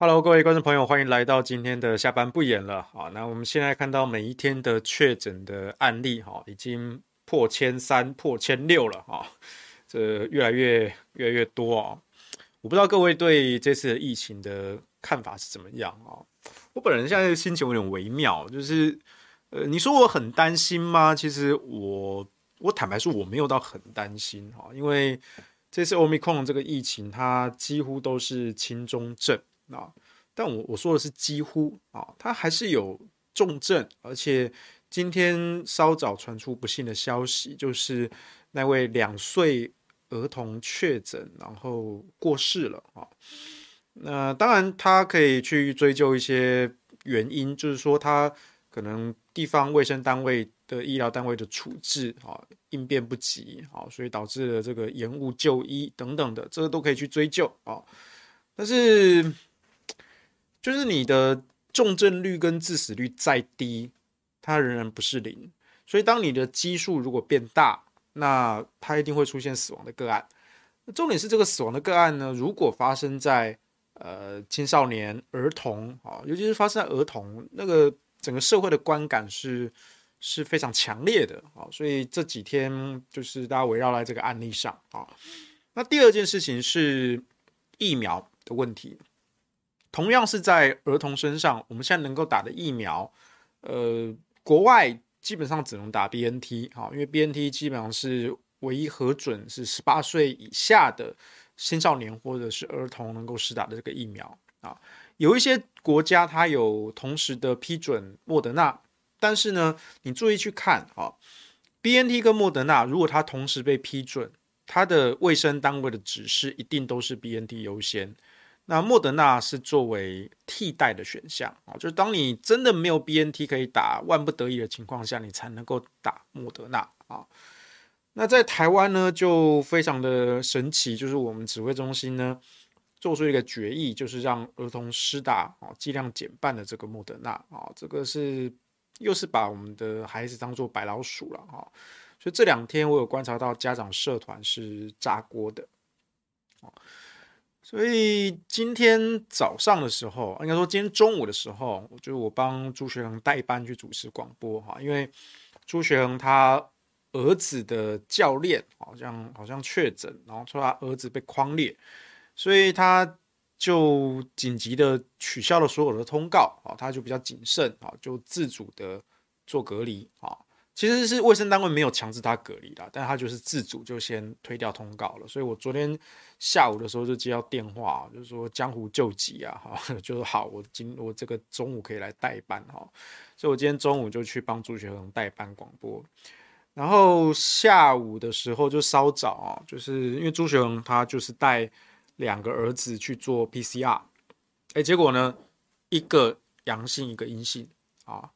Hello，各位观众朋友，欢迎来到今天的下班不演了啊。那我们现在看到每一天的确诊的案例哈，已经破千三、破千六了哈，这越来越越来越多啊。我不知道各位对这次疫情的看法是怎么样啊？我本人现在心情有点微妙，就是呃，你说我很担心吗？其实我我坦白说我没有到很担心哈，因为这次 Omicron 这个疫情它几乎都是轻中症。啊，但我我说的是几乎啊，他还是有重症，而且今天稍早传出不幸的消息，就是那位两岁儿童确诊，然后过世了啊。那当然，他可以去追究一些原因，就是说他可能地方卫生单位的医疗单位的处置啊应变不及啊，所以导致了这个延误就医等等的，这个都可以去追究啊。但是。就是你的重症率跟致死率再低，它仍然不是零。所以当你的基数如果变大，那它一定会出现死亡的个案。重点是这个死亡的个案呢，如果发生在呃青少年、儿童啊，尤其是发生在儿童，那个整个社会的观感是是非常强烈的啊。所以这几天就是大家围绕在这个案例上啊。那第二件事情是疫苗的问题。同样是在儿童身上，我们现在能够打的疫苗，呃，国外基本上只能打 BNT 哈，因为 BNT 基本上是唯一核准是十八岁以下的青少年或者是儿童能够施打的这个疫苗啊。有一些国家它有同时的批准莫德纳，但是呢，你注意去看啊，BNT 跟莫德纳如果它同时被批准，它的卫生单位的指示一定都是 BNT 优先。那莫德纳是作为替代的选项啊，就是当你真的没有 BNT 可以打，万不得已的情况下，你才能够打莫德纳啊。那在台湾呢，就非常的神奇，就是我们指挥中心呢做出一个决议，就是让儿童施打啊，剂量减半的这个莫德纳啊，这个是又是把我们的孩子当做白老鼠了啊。所以这两天我有观察到家长社团是炸锅的啊。所以今天早上的时候，应该说今天中午的时候，就是我帮朱学恒代班去主持广播哈，因为朱学恒他儿子的教练好像好像确诊，然后说他儿子被框裂，所以他就紧急的取消了所有的通告啊，他就比较谨慎啊，就自主的做隔离啊。其实是卫生单位没有强制他隔离的，但他就是自主就先推掉通告了。所以我昨天下午的时候就接到电话，就是说江湖救急啊，哈，就是好，我今我这个中午可以来代班哈，所以我今天中午就去帮朱学恒代班广播。然后下午的时候就稍早啊，就是因为朱学恒他就是带两个儿子去做 PCR，哎，结果呢一个阳性，一个阴性啊。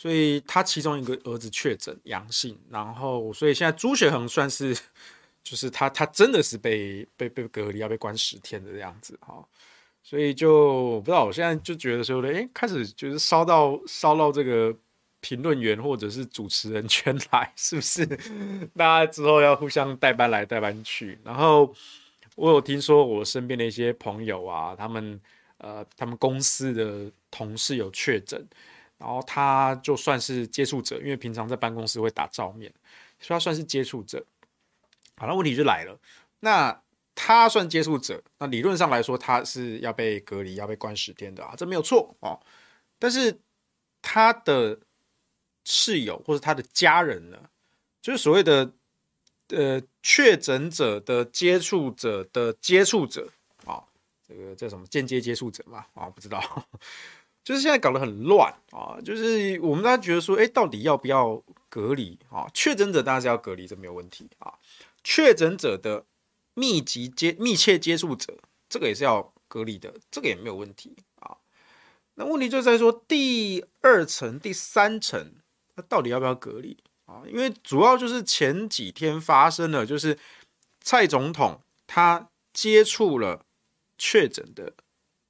所以他其中一个儿子确诊阳性，然后所以现在朱学恒算是，就是他他真的是被被被隔离要被关十天的这样子哈，所以就不知道我现在就觉得说的，哎，开始就是烧到烧到这个评论员或者是主持人圈来，是不是？大家之后要互相代班来代班去。然后我有听说我身边的一些朋友啊，他们呃他们公司的同事有确诊。然后他就算是接触者，因为平常在办公室会打照面，所以他算是接触者。好，那问题就来了，那他算接触者，那理论上来说他是要被隔离、要被关十天的啊，这没有错哦。但是他的室友或者他的家人呢，就是所谓的呃确诊者的接触者的接触者啊，这个叫什么间接接触者嘛？啊，不知道。就是现在搞得很乱啊！就是我们大家觉得说，哎，到底要不要隔离啊？确诊者当然是要隔离，这没有问题啊。确诊者的密集接、密切接触者，这个也是要隔离的，这个也没有问题啊。那问题就在说第二层、第三层，那到底要不要隔离啊？因为主要就是前几天发生了，就是蔡总统他接触了确诊的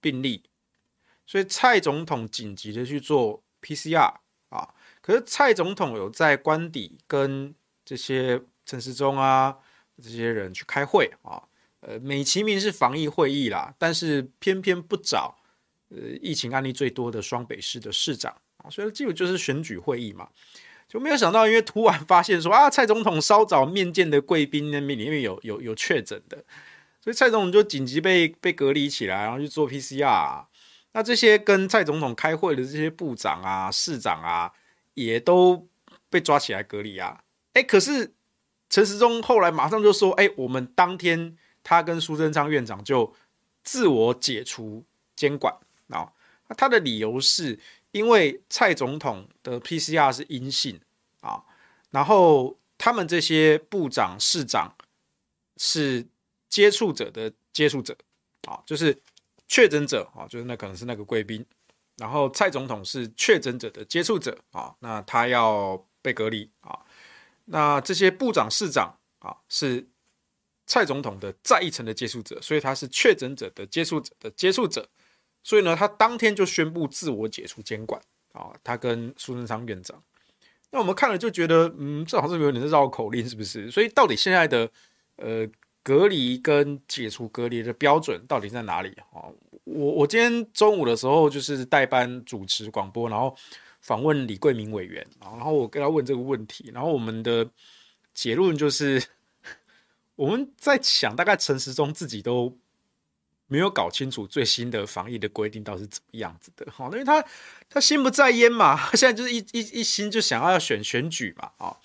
病例。所以蔡总统紧急的去做 PCR 啊，可是蔡总统有在官邸跟这些陈时中啊这些人去开会啊，呃，美其名是防疫会议啦，但是偏偏不找呃疫情案例最多的双北市的市长啊，所以基本就是选举会议嘛，就没有想到，因为突然发现说啊，蔡总统稍早面见的贵宾那边里面有有有确诊的，所以蔡总统就紧急被被隔离起来，然后去做 PCR。那这些跟蔡总统开会的这些部长啊、市长啊，也都被抓起来隔离啊。哎，可是陈时中后来马上就说：“哎，我们当天他跟苏贞昌院长就自我解除监管啊。”那他的理由是因为蔡总统的 PCR 是阴性啊，然后他们这些部长、市长是接触者的接触者啊，就是。确诊者啊，就是那可能是那个贵宾，然后蔡总统是确诊者的接触者啊，那他要被隔离啊。那这些部长、市长啊，是蔡总统的再一层的接触者，所以他是确诊者的接触者的接触者，所以呢，他当天就宣布自我解除监管啊。他跟苏贞昌院长，那我们看了就觉得，嗯，这好像有点绕口令，是不是？所以到底现在的呃。隔离跟解除隔离的标准到底在哪里啊？我我今天中午的时候就是代班主持广播，然后访问李贵明委员，然后我跟他问这个问题，然后我们的结论就是 我们在想，大概陈时中自己都没有搞清楚最新的防疫的规定到底是怎么样子的，好，因为他他心不在焉嘛，他 现在就是一一一心就想要选选举嘛，啊。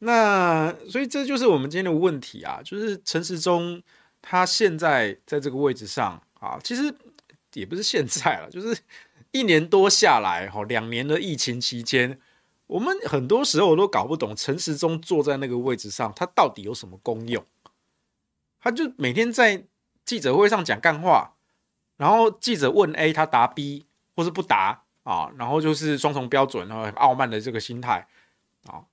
那所以这就是我们今天的问题啊，就是陈时中他现在在这个位置上啊，其实也不是现在了，就是一年多下来哈，两年的疫情期间，我们很多时候都搞不懂陈时中坐在那个位置上，他到底有什么功用？他就每天在记者会上讲干话，然后记者问 A，他答 B，或是不答啊，然后就是双重标准，然后傲慢的这个心态啊。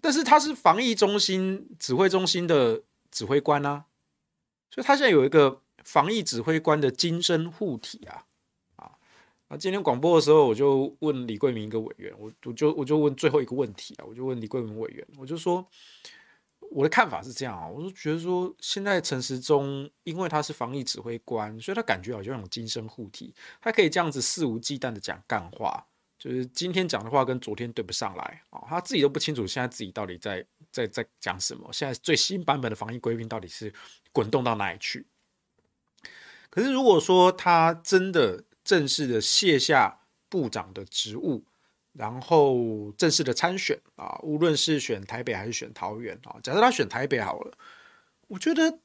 但是他是防疫中心指挥中心的指挥官啊，所以他现在有一个防疫指挥官的金身护体啊啊！那今天广播的时候，我就问李贵明一个委员，我我就我就问最后一个问题啊，我就问李贵明委员，我就说我的看法是这样啊，我就觉得说现在陈时中因为他是防疫指挥官，所以他感觉好像有金身护体，他可以这样子肆无忌惮的讲干话。就是今天讲的话跟昨天对不上来啊，他自己都不清楚现在自己到底在在在讲什么。现在最新版本的防疫规定到底是滚动到哪里去？可是如果说他真的正式的卸下部长的职务，然后正式的参选啊，无论是选台北还是选桃园啊，假设他选台北好了，我觉得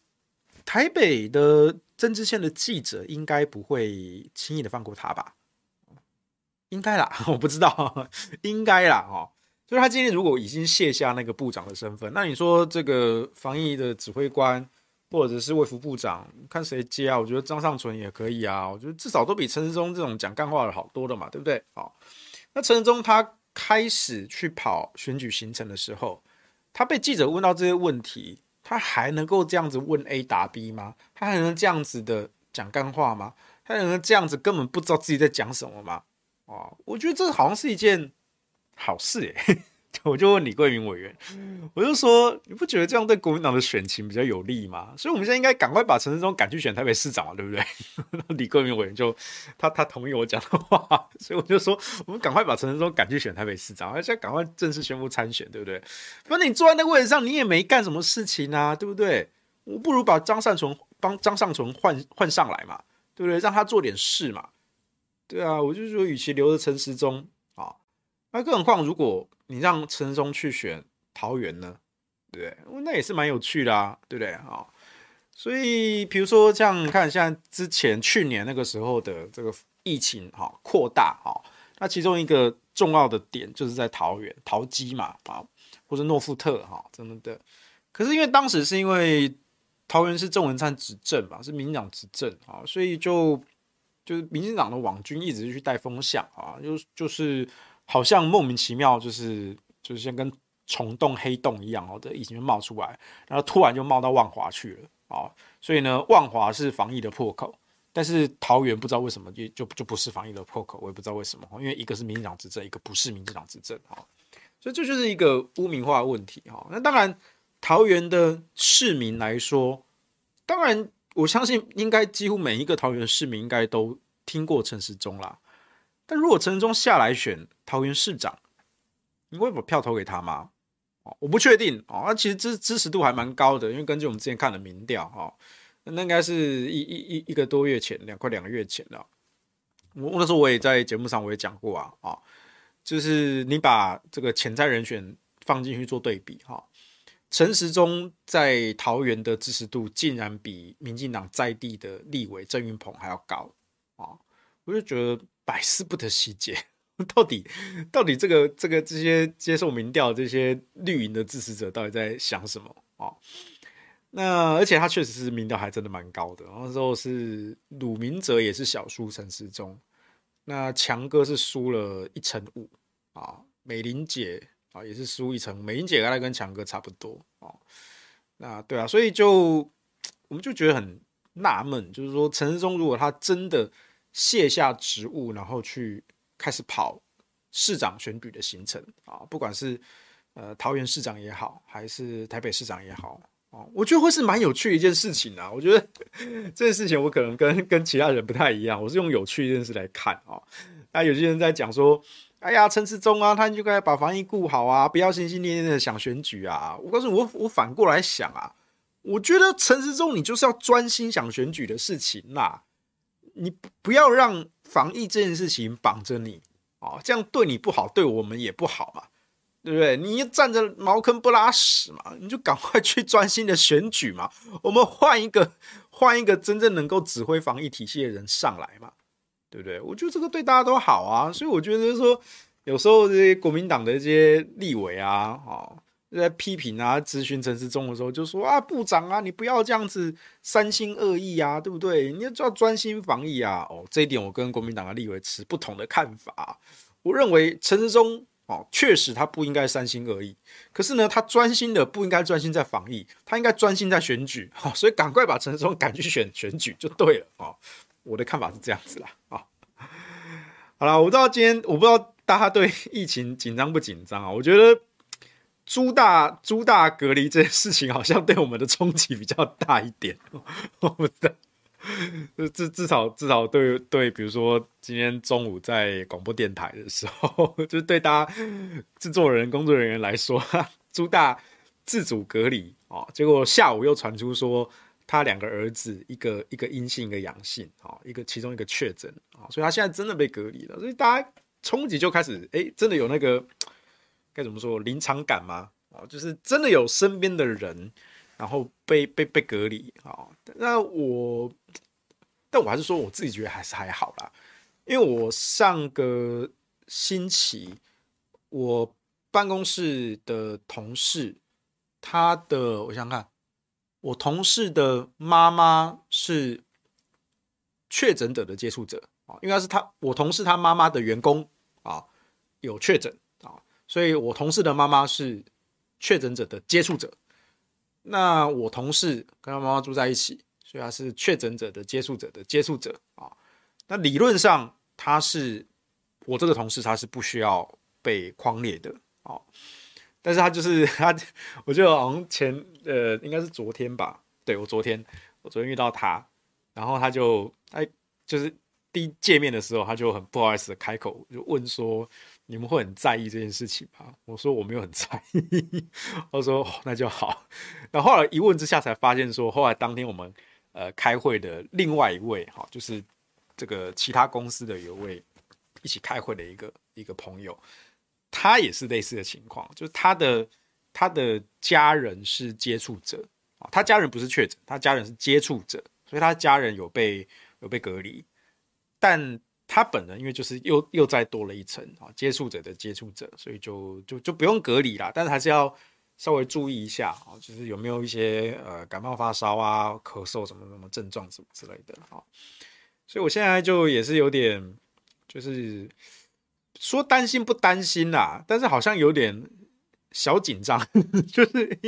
台北的政治线的记者应该不会轻易的放过他吧。应该啦，我不知道，应该啦，哈，就是他今天如果已经卸下那个部长的身份，那你说这个防疫的指挥官或者是卫福部长，看谁接啊？我觉得张尚淳也可以啊，我觉得至少都比陈时中这种讲干话的好多了嘛，对不对？好，那陈时中他开始去跑选举行程的时候，他被记者问到这些问题，他还能够这样子问 A 答 B 吗？他还能这样子的讲干话吗？他还能这样子根本不知道自己在讲什么吗？哦，我觉得这好像是一件好事 诶，我就问李桂明委员，我就说你不觉得这样对国民党的选情比较有利吗？所以我们现在应该赶快把陈时中赶去选台北市长嘛，对不对？李桂明委员就他他同意我讲的话，所以我就说我们赶快把陈时中赶去选台北市长，而且赶快正式宣布参选，对不对？反正你坐在那个位置上，你也没干什么事情啊，对不对？我不如把张善存帮张善存换换上来嘛，对不对？让他做点事嘛。对啊，我就说，与其留着陈时中啊，那更何况如果你让陈时中去选桃园呢，对不对？那也是蛮有趣的啊，对不对啊？所以，比如说像你看，像之前去年那个时候的这个疫情哈扩大哈，那其中一个重要的点就是在桃园桃机嘛啊，或者诺富特哈，真的的。可是因为当时是因为桃园是郑文灿执政嘛，是民进党执政啊，所以就。就是民进党的网军一直去带风向啊，就就是好像莫名其妙，就是就是像跟虫洞黑洞一样哦的疫情就冒出来，然后突然就冒到万华去了啊，所以呢，万华是防疫的破口，但是桃园不知道为什么就就就不是防疫的破口，我也不知道为什么，因为一个是民进党执政，一个不是民进党执政啊，所以这就是一个污名化的问题哈。那当然，桃园的市民来说，当然。我相信应该几乎每一个桃园市民应该都听过陈时中啦。但如果陈时中下来选桃园市长，你会把票投给他吗？哦，我不确定哦。那其实支支持度还蛮高的，因为根据我们之前看的民调，哈，那应该是一一一一个多月前，两快两个月前了。我那时候我也在节目上我也讲过啊，啊，就是你把这个潜在人选放进去做对比，哈，陈时中在桃园的支持度竟然比民进党在地的立委郑运鹏还要高啊，我就觉得百思不得其解。到底，到底这个这个这些接受民调这些绿营的支持者到底在想什么啊、那而且他确实是民调还真的蛮高的。然后之后是鲁明哲也是小输陈时中，那强哥是输了一成五啊，美玲姐啊也是输一成，美玲姐大概跟强哥差不多、哦。那对啊，所以就我们就觉得很纳闷，就是说陈世忠如果他真的卸下职务，然后去。开始跑市长选举的行程啊，不管是呃桃园市长也好，还是台北市长也好哦，我觉得会是蛮有趣一件事情啊。我觉得这件事情我可能跟跟其他人不太一样，我是用有趣这件事来看啊。那有些人在讲说，哎呀，陈世忠啊，他就该把防疫顾好啊，不要心心念念的想选举啊。我告诉你，我我反过来想啊，我觉得陈世忠你就是要专心想选举的事情啦，你不要让。防疫这件事情绑着你啊，这样对你不好，对我们也不好嘛，对不对？你站着茅坑不拉屎嘛，你就赶快去专心的选举嘛。我们换一个，换一个真正能够指挥防疫体系的人上来嘛，对不对？我觉得这个对大家都好啊。所以我觉得说，有时候这些国民党的一些立委啊，啊。在批评啊，咨询陈时中的时候，就说啊，部长啊，你不要这样子三心二意啊，对不对？你要要专心防疫啊。哦，这一点我跟国民党的立委持不同的看法。我认为陈时中哦，确实他不应该三心二意，可是呢，他专心的不应该专心在防疫，他应该专心在选举。好，所以赶快把陈时中赶去选选举就对了啊。我的看法是这样子啦。啊，好了，我不知道今天我不知道大家对疫情紧张不紧张啊？我觉得。朱大朱大隔离这件事情，好像对我们的冲击比较大一点。我不知道，至至少至少对对，比如说今天中午在广播电台的时候，就是对大家制作人、工作人员来说，朱大自主隔离啊，结果下午又传出说他两个儿子一个一个阴性，一个阳性啊，一个其中一个确诊啊，所以他现在真的被隔离了，所以大家冲击就开始，哎，真的有那个。该怎么说临场感吗？啊，就是真的有身边的人，然后被被被隔离啊。那我，但我还是说我自己觉得还是还好啦，因为我上个星期我办公室的同事，他的我想想看，我同事的妈妈是确诊者的接触者啊，应该是他我同事他妈妈的员工啊有确诊啊。所以我同事的妈妈是确诊者的接触者，那我同事跟他妈妈住在一起，所以他是确诊者的接触者的接触者啊。那理论上他是我这个同事，他是不需要被框列的啊。但是他就是 他，我记得好像前呃应该是昨天吧，对，我昨天我昨天遇到他，然后他就哎就是第一见面的时候，他就很不好意思的开口就问说。你们会很在意这件事情吗？我说我没有很在意。我说、那就好。然后来一问之下才发现说，后来当天我们呃开会的另外一位哈，就是这个其他公司的有位一起开会的一个一个朋友，他也是类似的情况，就是他的他的家人是接触者啊，他家人不是确诊，他家人是接触者，所以他家人有被有被隔离，但。他本人因为就是又又再多了一层啊，接触者的接触者，所以就就就不用隔离啦，但是还是要稍微注意一下啊，就是有没有一些呃感冒发烧啊、咳嗽什么什么症状什么之类的啊。所以我现在就也是有点就是说担心不担心啦，但是好像有点小紧张，就是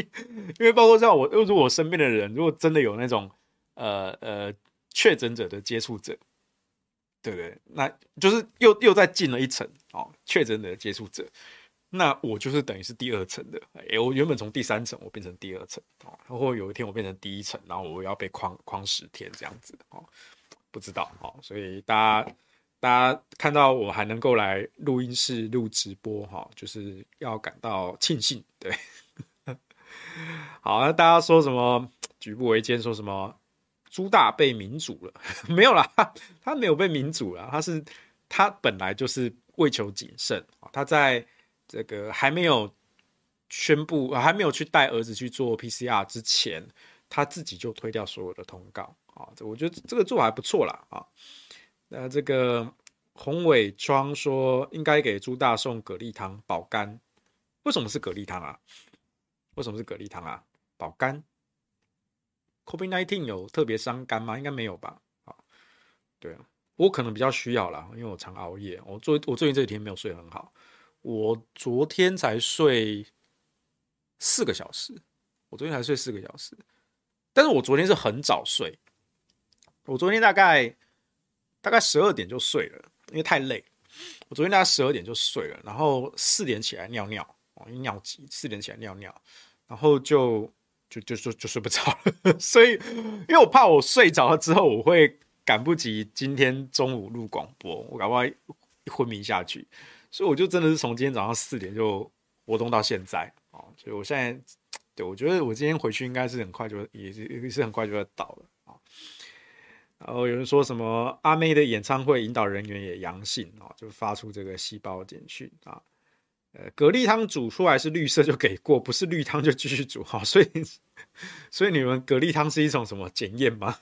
因为包括像我，如果我身边的人如果真的有那种呃呃确诊者的接触者。对不对？那就是又又再进了一层哦，确诊的接触者，那我就是等于是第二层的。哎，我原本从第三层我变成第二层哦，然后有一天我变成第一层，然后我要被框框十天这样子哦，不知道，哦，所以大家大家看到我还能够来录音室录直播，哈，就是要感到庆幸，对。好，那大家说什么举步维艰，说什么朱大被民主了？没有啦，他没有被民主了，他是他本来就是为求谨慎，他在这个还没有。宣布还没有去带儿子去做 PCR 之前，他自己就推掉所有的通告啊！我觉得这个做法还不错啦啊！那这个洪伟庄说应该给朱大送蛤蜊汤保肝，为什么是蛤蜊汤啊？为什么是蛤蜊汤啊？保肝？COVID-19 有特别伤肝吗？应该没有吧？啊，对啊，我可能比较需要啦，因为我常熬夜，我最我最近这几天没有睡很好，我昨天才睡。四个小时，我昨天才睡四个小时，但是我昨天是很早睡，我昨天大概大概十二点就睡了，因为太累。我昨天大概十二点就睡了，然后四点起来尿尿，因为尿急，四点起来尿尿，然后就就就就就睡不着了。所以，因为我怕我睡着了之后，我会赶不及今天中午录广播，我赶快昏迷下去，所以我就真的是从今天早上四点就活动到现在哦。所以我现在，对，我觉得我今天回去应该是很快就也是也是很快就会到了啊。然后有人说什么阿妹的演唱会引导人员也阳性啊，就发出这个细胞简讯啊。呃，蛤蜊汤煮出来是绿色就给过，不是绿汤就继续煮好。所以，所以你们蛤蜊汤是一种什么检验吗？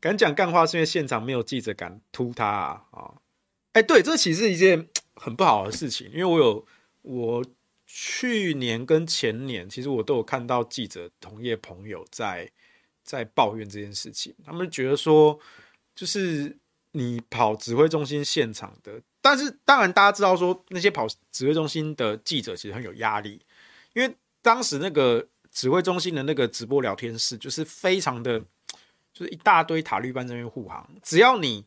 敢讲干话是因为现场没有记者敢突他啊啊！哎，对，这其实是一件很不好的事情，因为我有。我去年跟前年，其实我都有看到记者同业朋友在在抱怨这件事情。他们觉得说，就是你跑指挥中心现场的，但是当然大家知道说，那些跑指挥中心的记者其实很有压力，因为当时那个指挥中心的那个直播聊天室就是非常的，就是一大堆塔利班这边护航，只要你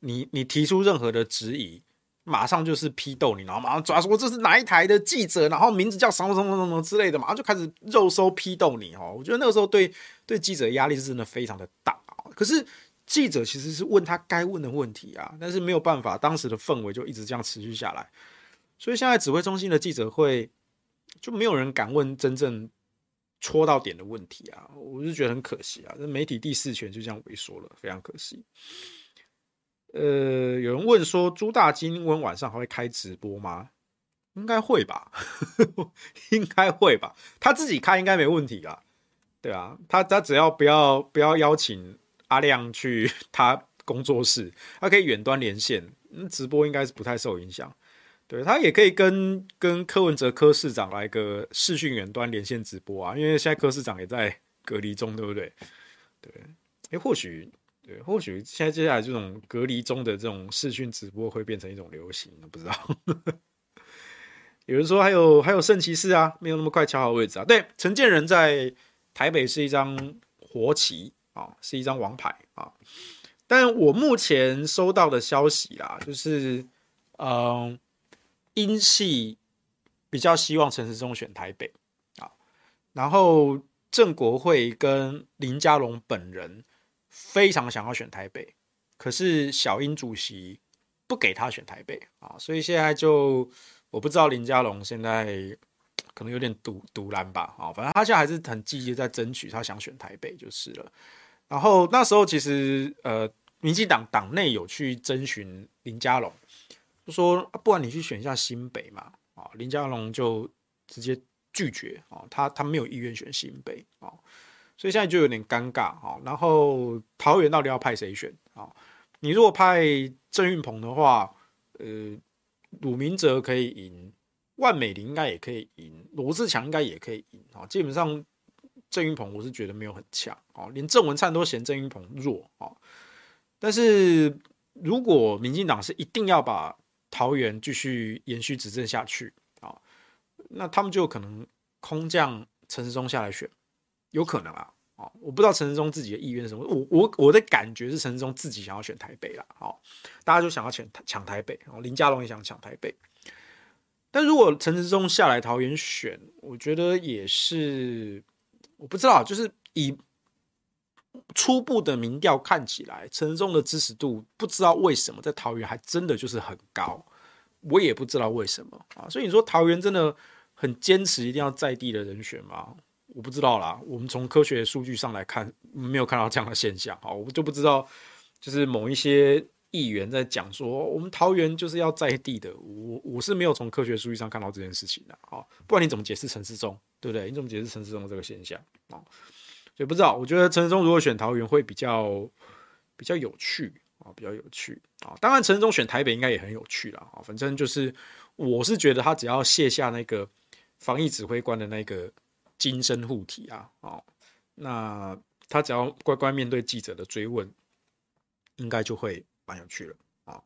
你你提出任何的质疑。马上就是批斗你，然后马上抓说这是哪一台的记者，然后名字叫什么什么什么之类的，马上就开始肉搜批斗你哦。我觉得那个时候对对记者压力是真的非常的大。可是记者其实是问他该问的问题啊，但是没有办法，当时的氛围就一直这样持续下来。所以现在指挥中心的记者会就没有人敢问真正戳到点的问题啊，我就觉得很可惜啊。这媒体第四权就这样萎缩了，非常可惜。呃，有人问说朱大今晚晚上还会开直播吗？应该会吧，应该会吧。他自己开应该没问题啦，对啊，他他只要不要不要邀请阿亮去 他工作室，他可以远端连线，直播应该是不太受影响。对，他也可以跟跟柯文哲柯市长来个视讯远端连线直播啊，因为现在柯市长也在隔离中，对不对？对，哎，或许。对，或许现在接下来这种隔离中的这种视讯直播会变成一种流行，不知道。有人说还有还有圣骑士啊，没有那么快敲好位置啊。对，陈建仁在台北是一张活棋啊，是一张王牌啊。但我目前收到的消息啦，就是嗯，英系比较希望陈时中选台北啊，然后郑国会跟林佳龙本人。非常想要选台北，可是小英主席不给他选台北啊，所以现在就我不知道林佳龙现在可能有点赌赌烂吧啊，反正他现在还是很积极在争取，他想选台北就是了。然后那时候其实呃，民进党党内有去征询林佳龙，就说不然你去选一下新北嘛啊，林佳龙就直接拒绝啊，他他没有意愿选新北啊。所以现在就有点尴尬啊，然后桃园到底要派谁选啊？你如果派郑运鹏的话，呃，鲁明哲可以赢，万美玲应该也可以赢，罗志强应该也可以赢啊。基本上郑运鹏我是觉得没有很强啊，连郑文灿都嫌郑运鹏弱啊。但是如果民进党是一定要把桃园继续延续执政下去啊，那他们就可能空降陈时中下来选。有可能啊，哦，我不知道陈时中自己的意愿是什么，我我我的感觉是陈时中自己想要选台北啦，好，大家就想要抢抢台北，然后林佳龙也想抢台北，但如果陈时中下来桃园选，我觉得也是，我不知道，就是以初步的民调看起来，陈时中的支持度不知道为什么在桃园还真的就是很高，我也不知道为什么啊。所以你说桃园真的很坚持一定要在地的人选吗？我不知道啦。我们从科学数据上来看，没有看到这样的现象啊，我就不知道，就是某一些。议员在讲说，我们桃园就是要在地的，我我是没有从科学数据上看到这件事情的啊，不然你怎么解释陈时中，对不对？你怎么解释陈时中这个现象啊？所以不知道，我觉得陈时中如果选桃园会比较比较有趣啊，比较有趣啊。当然，陈时中选台北应该也很有趣啦。啊。反正就是，我是觉得他只要卸下那个防疫指挥官的那个金身护体啊，哦，那他只要乖乖面对记者的追问，应该就会。蛮有趣了啊，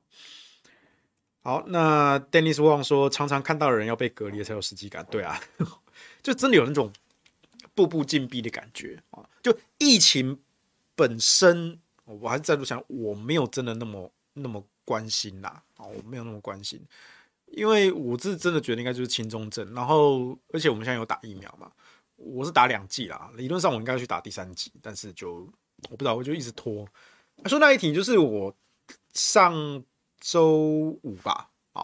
好，那 Dennis Wang 说，常常看到的人要被隔离才有实际感，对啊，就真的有那种步步紧逼的感觉啊。就疫情本身，我还是再度想，我没有真的那么那么关心啦，啊，我没有那么关心，因为我是真的觉得应该就是轻中症，然后而且我们现在有打疫苗嘛，我是打两季啦，理论上我应该去打第三季，但是就我不知道，我就一直拖。说那一题就是我。上周五吧，啊，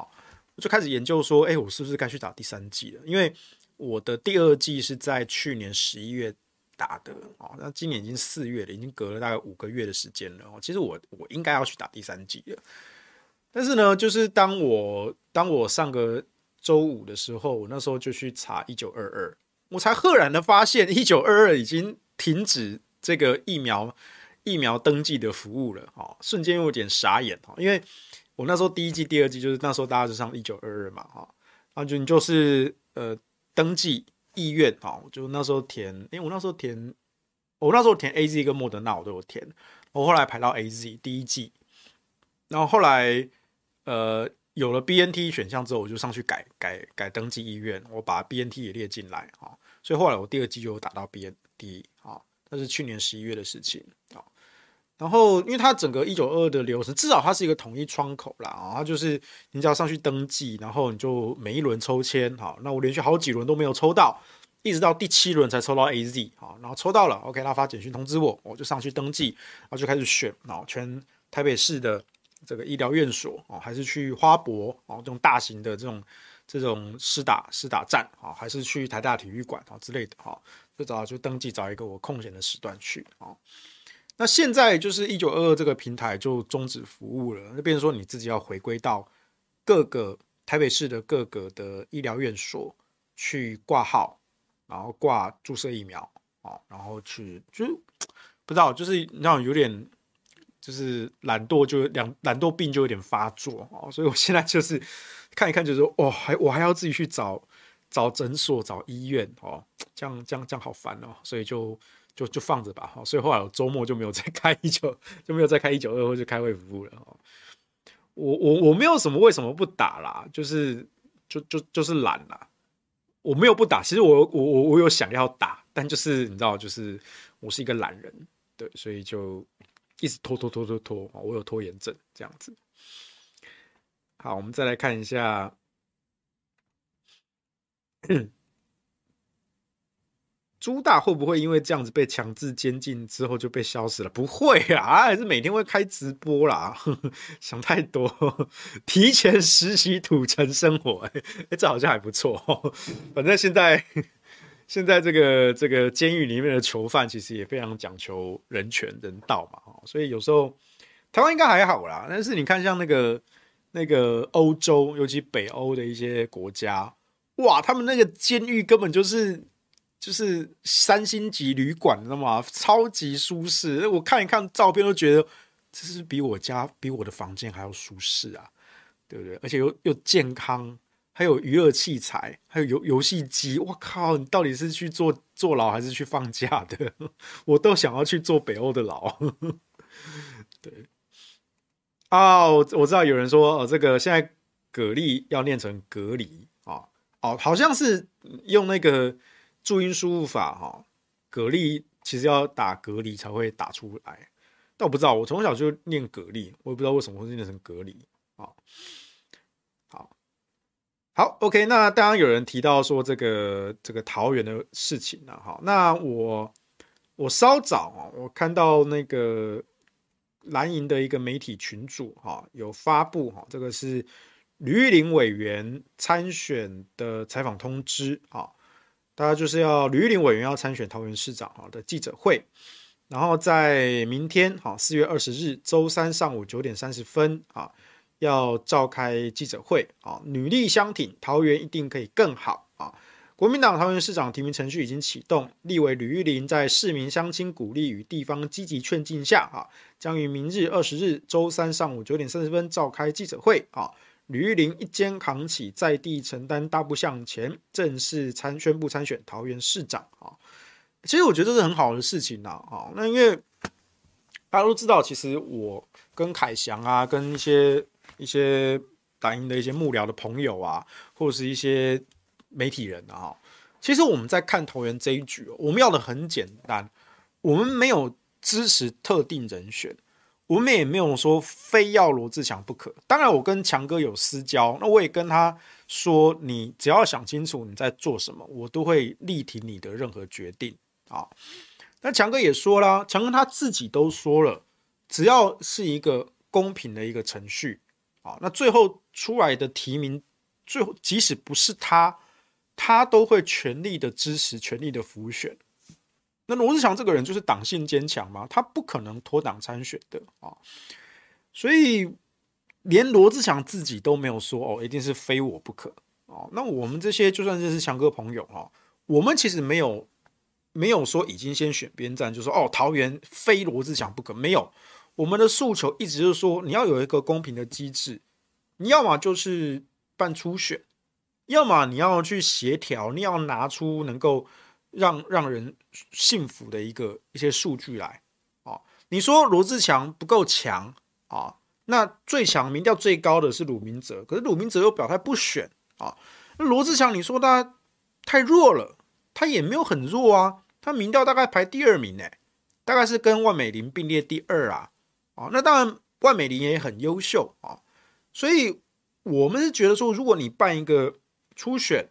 我就开始研究说，哎，我是不是该去打第三季了？因为我的第二季是在去年十一月打的，啊，那今年已经四月了，已经隔了大概五个月的时间了。其实我我应该要去打第三季了，但是呢，就是当我当我上个周五的时候，我那时候就去查一九二二，我才赫然的发现一九二二已经停止这个疫苗。疫苗登记的服务了，哈，瞬间有点傻眼，哈，因为我那时候第一季、第二季就是那时候大家就上一九二二嘛，哈，然后就你就是呃登记意愿，哈，就那时候填，因为我那时候填，我那时候填 A Z 跟莫德纳我都有填，我后来排到 A Z 第一季，然后后来呃有了 B N T 选项之后，我就上去改改改登记意愿，我把 B N T 也列进来，啊，所以后来我第二季就打到 B N T，啊，那是去年十一月的事情，啊。然后，因为它整个一九二二的流程，至少它是一个统一窗口啦，啊，它就是你只要上去登记，然后你就每一轮抽签，好，那我连续好几轮都没有抽到，一直到第七轮才抽到 AZ，啊，然后抽到了，OK，他发简讯通知我，我就上去登记，然后就开始选，啊，全台北市的这个医疗院所，啊，还是去花博，啊，这种大型的这种这种施打施打站，啊，还是去台大体育馆啊之类的，哈，就找就登记找一个我空闲的时段去，啊。那现在就是一九二二这个平台就终止服务了，那变成说你自己要回归到各个台北市的各个的医疗院所去挂号，然后挂注射疫苗啊，然后去就不知道就是那种有点就是懒惰就两懒惰病就有点发作啊，所以我现在就是看一看，就是说哦，还我还要自己去找找诊所找医院哦，这样这样这样好烦哦，所以就。就就放着吧，所以后来我周末就没有再开一九，就没有再开一九二或者开会服务了。我我我没有什么为什么不打啦，就是就就就是懒啦。我没有不打，其实我我我我有想要打，但就是你知道，就是我是一个懒人，对，所以就一直拖拖拖拖拖，我有拖延症这样子。好，我们再来看一下。朱大会不会因为这样子被强制监禁之后就被消失了？不会啊，还是每天会开直播啦。想太多，提前实习土城生活，哎、欸，这好像还不错。反正现在现在这个这个监狱里面的囚犯其实也非常讲求人权人道嘛，所以有时候台湾应该还好啦。但是你看像那个那个欧洲，尤其北欧的一些国家，哇，他们那个监狱根本就是。就是三星级旅馆，知道吗？超级舒适。我看一看照片，都觉得这是比我家、比我的房间还要舒适啊，对不对？而且又又健康，还有娱乐器材，还有游游戏机。我靠，你到底是去坐坐牢还是去放假的？我都想要去坐北欧的牢。对啊，我我知道有人说哦，这个现在蛤蜊要念成隔离啊，哦，好像是用那个。注音输入法哈，蛤蜊其实要打隔离才会打出来，但我不知道，我从小就念蛤蜊，我也不知道为什么会念成隔离啊。好，OK，那当然有人提到说这个这个桃园的事情了哈，那我我稍早啊，我看到那个蓝营的一个媒体群组哈，有发布哈，这个是吕玉玲委员参选的采访通知啊，大家就是要吕玉玲委员要参选桃园市长哈的记者会，然后在明天哈四月二十日周三上午九点三十分啊，要召开记者会啊，女力相挺，桃园一定可以更好啊。国民党桃园市长提名程序已经启动，立委吕玉玲在市民乡亲鼓励与地方积极劝进下，啊，将于明日二十日周三上午九点三十分召开记者会，啊，吕玉玲一肩扛起在地承担，大步向前，正式参宣布参选桃园市长，啊，其实我觉得这是很好的事情呐，啊，那因为大家都知道，其实我跟凯翔啊，跟一些一些打印的一些幕僚的朋友啊，或者是一些。媒体人啊，其实我们在看投缘这一局，我们要的很简单，我们没有支持特定人选，我们也没有说非要罗志强不可。当然，我跟强哥有私交，那我也跟他说，你只要想清楚你在做什么，我都会力挺你的任何决定啊。那强哥也说了，强哥他自己都说了，只要是一个公平的一个程序啊，那最后出来的提名，最后即使不是他。他都会全力的支持，全力的辅选。那罗志祥这个人就是党性坚强嘛，他不可能脱党参选的啊。所以连罗志祥自己都没有说哦，一定是非我不可哦。那我们这些就算认识强哥朋友啊，我们其实没有没有说已经先选边站，就说哦，桃园非罗志祥不可。没有，我们的诉求一直就是说，你要有一个公平的机制，你要么就是办初选。要么你要去协调，你要拿出能够让让人信服的一个一些数据来啊。你说罗志强不够强啊？那最强民调最高的是鲁明哲，可是鲁明哲又表态不选啊。那罗志强你说他太弱了，他也没有很弱啊，他民调大概排第二名呢，大概是跟万美玲并列第二啊。啊，那当然万美玲也很优秀啊，所以我们是觉得说，如果你办一个。初选，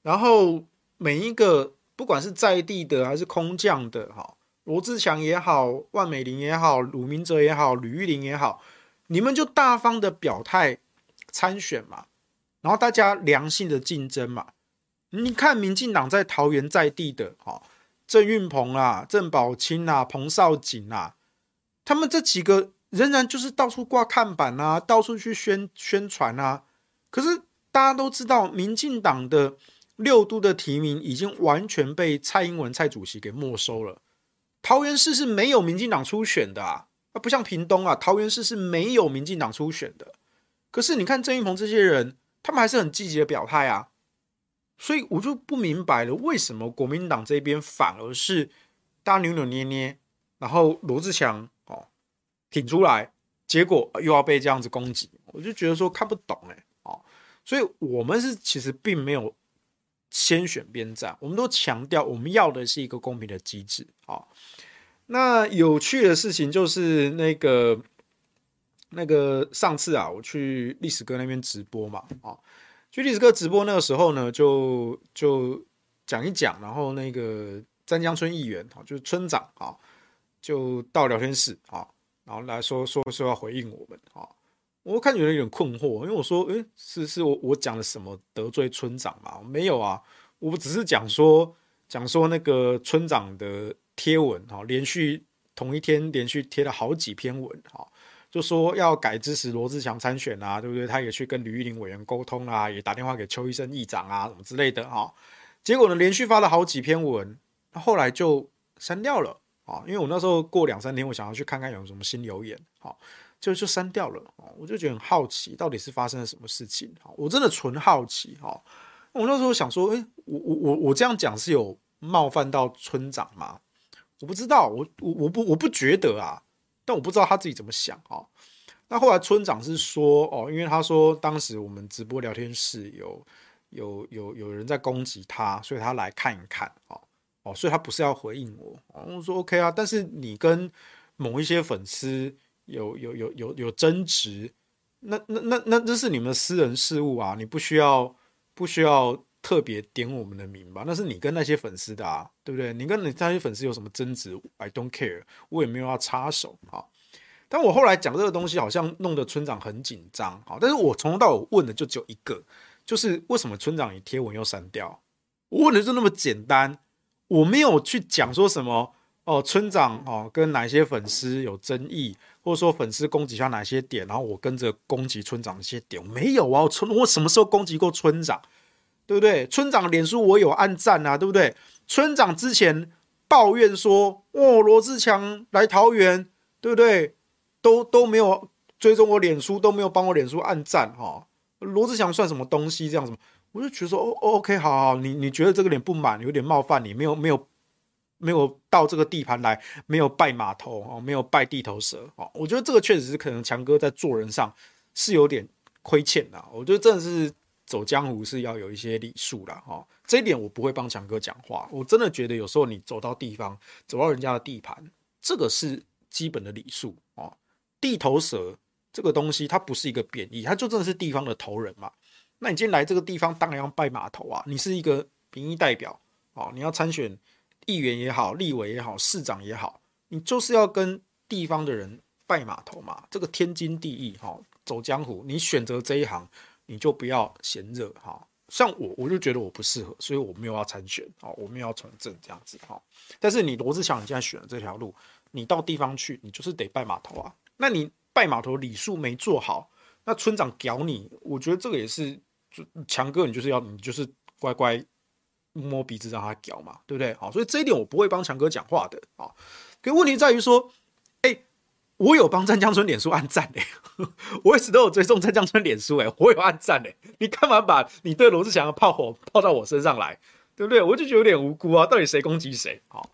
然后每一个不管是在地的还是空降的，哈，罗志祥也好，万美玲也好，鲁明哲也好，吕玉玲也好，你们就大方的表态参选嘛，然后大家良性的竞争嘛。你看民进党在桃园在地的，哈，郑运鹏啊，郑宝清啊，彭少锦啊，他们这几个仍然就是到处挂看板啊，到处去宣宣传啊，可是。大家都知道，民进党的六都的提名已经完全被蔡英文蔡主席给没收了。桃园市是没有民进党初选的啊，不像屏东啊，桃园市是没有民进党初选的。可是你看郑运鹏这些人，他们还是很积极的表态啊。所以我就不明白了，为什么国民党这边反而是大家扭扭捏捏，然后罗志强哦挺出来，结果又要被这样子攻击，我就觉得说看不懂哎。所以，我们是其实并没有先选边站，我们都强调我们要的是一个公平的机制。哦，那有趣的事情就是那个那个上次啊，我去历史哥那边直播嘛，啊，去历史哥直播那个时候呢，就就讲一讲，然后那个湛江村议员啊，就是村长啊，就到聊天室啊，然后来说说说要回应我们啊。我看有人有点困惑，因为我说，诶，是是我我讲了什么得罪村长吗？没有啊，我只是讲说讲说那个村长的贴文哈，连续同一天连续贴了好几篇文哈，就说要改支持罗志祥参选啊，对不对？他也去跟吕玉玲委员沟通啊，也打电话给邱医生议长啊，什么之类的哈。结果呢，连续发了好几篇文，后来就删掉了啊，因为我那时候过两三天，我想要去看看有什么新留言，好。就就删掉了，哦我就觉得很好奇，到底是发生了什么事情？我真的纯好奇哈。我那时候想说，诶，我我我我这样讲是有冒犯到村长吗？我不知道，我我我不我不觉得啊，但我不知道他自己怎么想啊。那后来村长是说，哦，因为他说当时我们直播聊天室有有有有人在攻击他，所以他来看一看哦哦，所以他不是要回应我。我说 OK 啊，但是你跟某一些粉丝。有有有有有争执，那那那那这是你们的私人事务啊，你不需要不需要特别点我们的名吧？那是你跟那些粉丝的啊，对不对？你跟你那些粉丝有什么争执？I don't care，我也没有要插手啊。但我后来讲这个东西，好像弄得村长很紧张啊。但是我从头到尾问的就只有一个，就是为什么村长你贴文又删掉？我问的就那么简单，我没有去讲说什么哦，村长哦跟哪些粉丝有争议，或者说粉丝攻击下哪些点，然后我跟着攻击村长那些点，我没有啊。我村我什么时候攻击过村长？对不对？村长脸书我有暗赞啊，对不对？村长之前抱怨说，哦，罗志强来桃园，对不对？都都没有追踪我脸书，都没有帮我脸书按赞哈。罗志强算什么东西？这样子，我就觉得说，哦，OK，好好，你你觉得这个点不满，有点冒犯你，没有没有没有到这个地盘来，没有拜码头哦，没有拜地头蛇哦。我觉得这个确实是可能强哥在做人上是有点亏欠的。我觉得真的是。走江湖是要有一些礼数的哈，这一点我不会帮强哥讲话。我真的觉得有时候你走到地方，走到人家的地盘，这个是基本的礼数哦。地头蛇这个东西，它不是一个贬义，它就真的是地方的头人嘛。那你今天来这个地方，当然要拜码头啊。你是一个民意代表哦，你要参选议员也好，立委也好，市长也好，你就是要跟地方的人拜码头嘛。这个天经地义哈。走江湖，你选择这一行。你就不要嫌热哈，像我我就觉得我不适合，所以我没有要参选啊，我没有要从政这样子哈。但是你罗志祥，你现在选了这条路，你到地方去，你就是得拜码头啊。那你拜码头礼数没做好，那村长屌你，我觉得这个也是强哥，你就是要你就是乖乖摸鼻子让他屌嘛，对不对？好，所以这一点我不会帮强哥讲话的啊。可问题在于说。我有帮湛江村脸书按赞嘞，我一直都有追踪湛江村脸书哎，我有按赞嘞，你干嘛把你对罗志祥的炮火砲到我身上来，对不对？我就觉得有点无辜啊，到底谁攻击谁？好，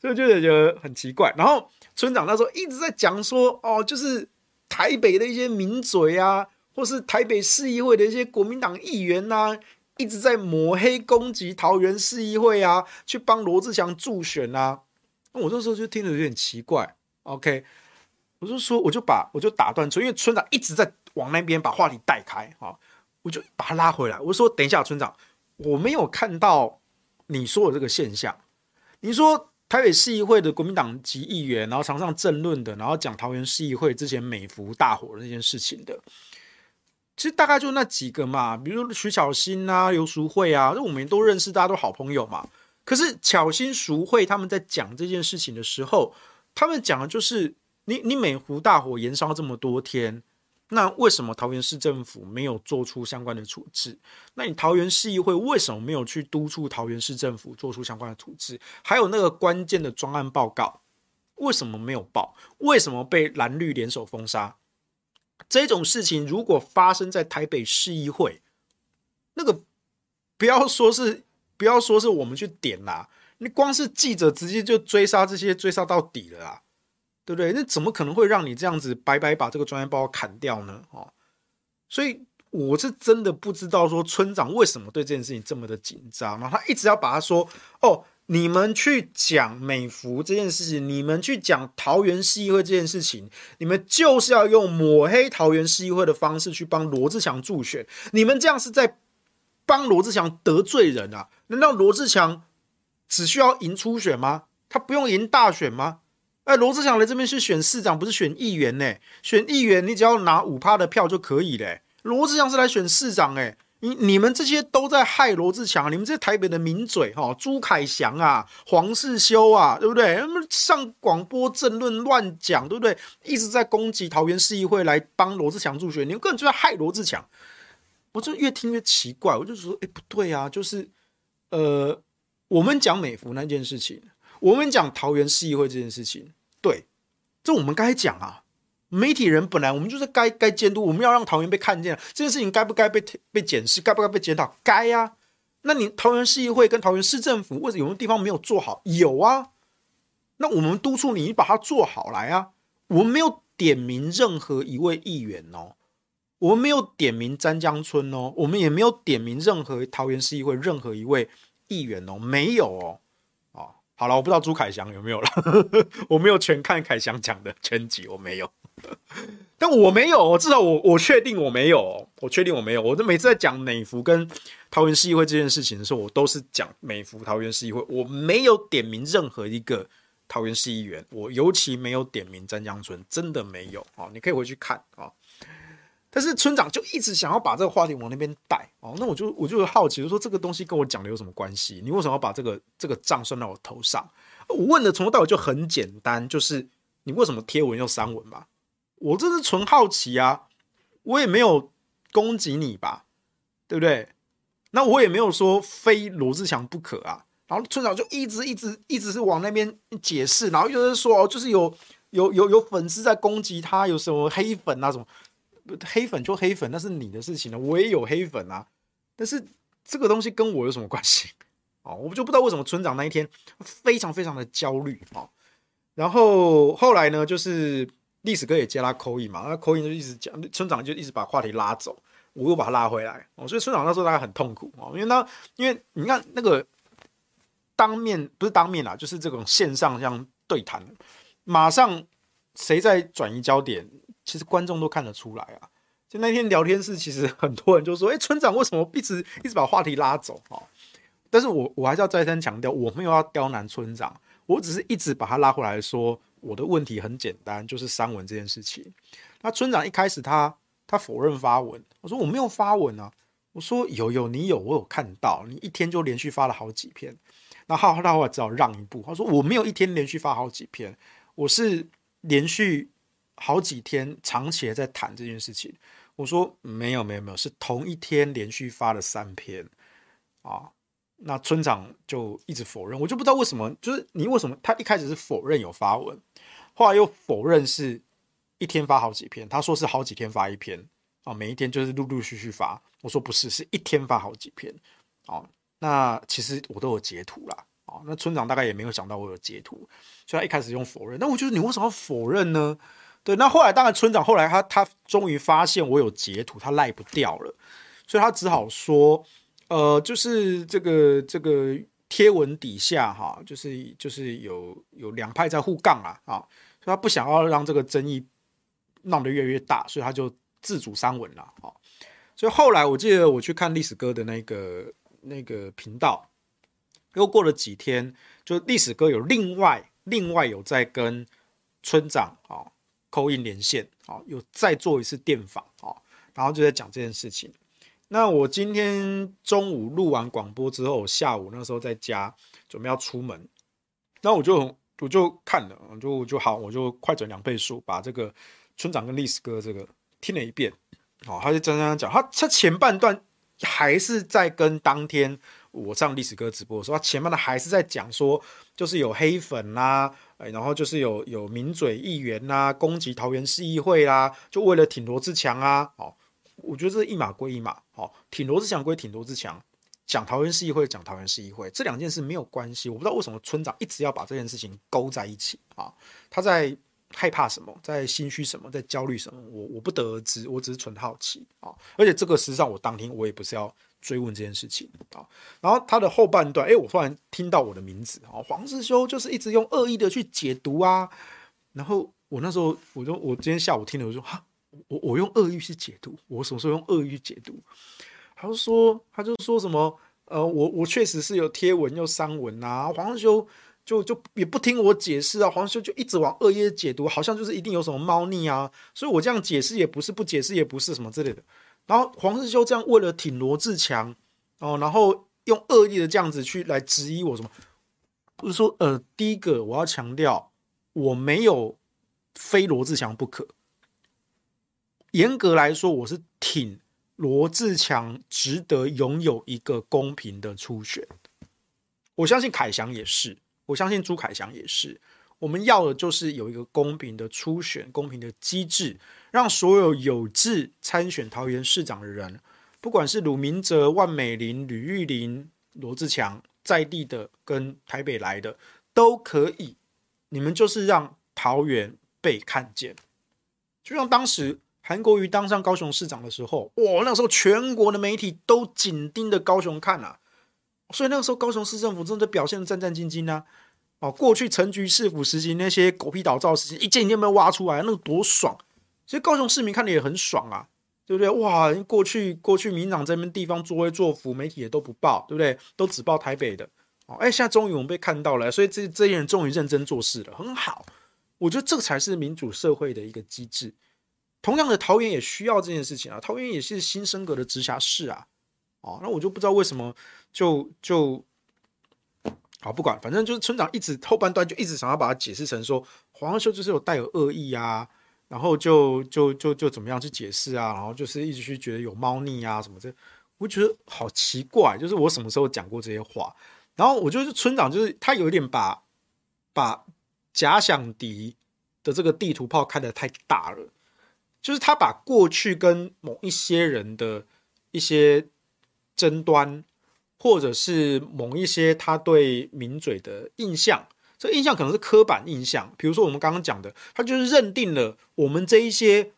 所以就觉得很奇怪。然后村长那时候一直在讲说，哦，就是台北的一些名嘴啊，或是台北市议会的一些国民党议员啊，一直在抹黑攻击桃园市议会啊，去帮罗志祥助选啊。那我这时候就听着有点奇怪，OK。我就说，我就把我就打断村，因为村长一直在往那边把话题带开啊，我就把他拉回来。我说，等一下，村长，我没有看到你说的这个现象。你说台北市议会的国民党籍议员，然后常常政论的，然后讲桃园市议会之前美服大火的那件事情的，其实大概就那几个嘛，比如徐巧芯啊、刘淑慧啊，这我们都认识，大家都好朋友嘛。可是巧芯、淑慧他们在讲这件事情的时候，他们讲的就是。你你美湖大火延烧这么多天，那为什么桃园市政府没有做出相关的处置？那你桃园市议会为什么没有去督促桃园市政府做出相关的处置？还有那个关键的专案报告，为什么没有报？为什么被蓝绿联手封杀？这种事情如果发生在台北市议会，那个不要说是不要说是我们去点啦，你光是记者直接就追杀这些追杀到底了啊！对不对？那怎么可能会让你这样子白白把这个专案报告砍掉呢？哦，所以我是真的不知道说村长为什么对这件事情这么的紧张，然后他一直要把他说哦，你们去讲美服这件事情，你们去讲桃园市议会这件事情，你们就是要用抹黑桃园市议会的方式去帮罗志强助选，你们这样是在帮罗志强得罪人啊？难道罗志强只需要赢初选吗？他不用赢大选吗？哎，罗志祥来这边是选市长，不是选议员呢。选议员你只要拿五趴的票就可以嘞。罗志祥是来选市长，哎，你你们这些都在害罗志强，你们这些台北的名嘴哈，朱凯翔啊、黄世修啊，对不对？他们上广播政论乱讲，对不对？一直在攻击桃园市议会来帮罗志强助选，你们根本就在害罗志强。我就越听越奇怪，我就说，哎，不对啊，就是呃，我们讲美福那件事情。我们讲桃园市议会这件事情，对，这我们该讲啊。媒体人本来我们就是该该监督，我们要让桃园被看见。这件事情该不该被被检视，该不该被检讨？该呀、啊。那你桃园市议会跟桃园市政府，为什么有的地方没有做好？有啊。那我们督促你把它做好来啊。我们没有点名任何一位议员哦，我们没有点名詹江村哦，我们也没有点名任何桃园市议会任何一位议员哦，没有哦。好了，我不知道朱凯翔有没有了，我没有全看凯翔讲的全集，我没有。但我没有，至少我我确定我没有，我确定我没有。我都每次在讲美福跟桃园市议会这件事情的时候，我都是讲美福桃园市议会，我没有点名任何一个桃园市议员，我尤其没有点名詹江村，真的没有啊！你可以回去看啊。但是村长就一直想要把这个话题往那边带哦，那我就我就好奇，就说这个东西跟我讲的有什么关系？你为什么要把这个这个账算到我头上？我问的从头到尾就很简单，就是你为什么贴文要删文吧？我这是纯好奇啊，我也没有攻击你吧，对不对？那我也没有说非罗志祥不可啊。然后村长就一直一直一直是往那边解释，然后就是说哦，就是有有有有粉丝在攻击他，有什么黑粉啊什么，黑粉就黑粉，那是你的事情了。我也有黑粉啊，但是这个东西跟我有什么关系？哦，我就不知道为什么村长那一天非常非常的焦虑啊。然后后来呢，就是。历史哥也接他口音嘛，那口音就一直讲，村长就一直把话题拉走，我又把他拉回来哦，所以村长那时候大概很痛苦哦，因为他因为你看那个当面不是当面啦，就是这种线上这样对谈，马上谁在转移焦点，其实观众都看得出来啊。就那天聊天室，其实很多人就说：“哎，村长为什么一直一直把话题拉走？”哦，但是我我还是要再三强调，我没有要刁难村长，我只是一直把他拉回来说。我的问题很简单，就是删文这件事情。那村长一开始他他否认发文，我说我没有发文啊，我说有有你有，我有看到，你一天就连续发了好几篇。那他后来只好让一步，他说我没有一天连续发好几篇，我是连续好几天长期在谈这件事情。我说没有没有没有，是同一天连续发了三篇啊。那村长就一直否认，我就不知道为什么，就是你为什么他一开始是否认有发文，后来又否认是一天发好几篇，他说是好几天发一篇啊，每一天就是陆陆续续发。我说不是，是一天发好几篇啊。那其实我都有截图啦啊。那村长大概也没有想到我有截图，所以他一开始用否认。那我觉得你为什么要否认呢？对，那后来当然村长后来他他终于发现我有截图，他赖不掉了，所以他只好说。呃，就是这个这个贴文底下哈，就是就是有有两派在互杠啊啊，他不想要让这个争议闹得越来越大，所以他就自主删文了啊。所以后来我记得我去看历史哥的那个那个频道，又过了几天，就历史哥有另外另外有在跟村长啊 call in 连线啊，有再做一次电访啊，然后就在讲这件事情。那我今天中午录完广播之后，下午那时候在家准备要出门，那我就我就看了，就就好，我就快转两倍速把这个村长跟历史哥这个听了一遍。哦，他就这样讲，他他前半段还是在跟当天我上历史哥直播的时候，他前半段还是在讲说，就是有黑粉啦，然后就是有有名嘴议员啦，攻击桃园市议会啦，就为了挺罗志强啊，哦。我觉得这一码归一码，哦，挺罗志强归挺罗志强，讲桃园市议会讲桃园市议会，这两件事没有关系。我不知道为什么村长一直要把这件事情勾在一起啊？他在害怕什么？在心虚什么？在焦虑什么？我我不得而知，我只是纯好奇啊。而且这个实际上我当天我也不是要追问这件事情啊。然后他的后半段，哎，我突然听到我的名字啊，黄士修就是一直用恶意的去解读啊。然后我那时候我就我今天下午听了，我说哈。我我用恶意去解读，我什么时候用恶意去解读？他就说，他就说什么？呃，我我确实是有贴文又删文啊。黄修就就也不听我解释啊，黄修就一直往恶意解读，好像就是一定有什么猫腻啊。所以我这样解释也不是，不解释也不是什么之类的。然后黄世修这样为了挺罗志强哦，然后用恶意的这样子去来质疑我什么？不是说呃，第一个我要强调，我没有非罗志强不可。严格来说，我是挺罗志强，值得拥有一个公平的初选。我相信凯翔也是，我相信朱凯翔也是。我们要的就是有一个公平的初选，公平的机制，让所有有志参选桃园市长的人，不管是鲁明哲、万美玲、吕玉玲、罗志强，在地的跟台北来的，都可以。你们就是让桃园被看见，就像当时。韩国瑜当上高雄市长的时候，哇，那时候全国的媒体都紧盯着高雄看啊，所以那个时候高雄市政府真的表现的战战兢兢啊。哦，过去陈局市府时期那些狗屁倒灶事情，一件一件被挖出来，那个多爽其实高雄市民看的也很爽啊，对不对？哇，过去过去民党这边地方作威作福，媒体也都不报，对不对？都只报台北的。哦，哎，现在终于我们被看到了，所以这这些人终于认真做事了，很好。我觉得这才是民主社会的一个机制。同样的，桃园也需要这件事情啊，桃园也是新升格的直辖市啊。哦，那我就不知道为什么就就好不管，反正就是村长一直后半段就一直想要把它解释成说黄孝修就是有带有恶意啊，然后就就就就怎么样去解释啊，然后就是一直去觉得有猫腻啊什么这，我觉得好奇怪，就是我什么时候讲过这些话？然后我觉得村长就是他有一点把把假想敌的这个地图炮开得太大了，就是他把过去跟某一些人的一些争端，或者是某一些他对名嘴的印象，这印象可能是刻板印象，比如说我们刚刚讲的，他就是认定了我们这一些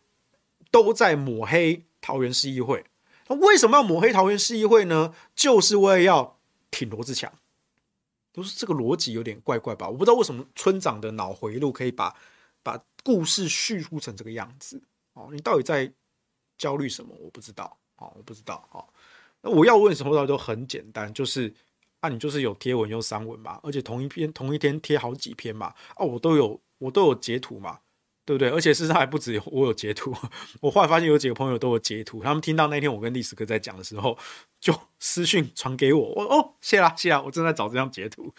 都在抹黑桃园市议会。那为什么要抹黑桃园市议会呢？就是为了要挺罗志强。不是这个逻辑有点怪怪吧？我不知道为什么村长的脑回路可以把把故事叙述成这个样子哦。你到底在焦虑什么？我不知道哦，我不知道哦。那我要问什么道理都很简单，就是啊，你就是有贴文有删文嘛，而且同一篇同一天贴好几篇嘛，啊，我都有我都有截图嘛。对不对？而且事实上还不止我有截图，我后来发现有几个朋友都有截图，他们听到那天我跟历史哥在讲的时候，就私讯传给我，我哦，谢啦谢啦，我正在找这张截图。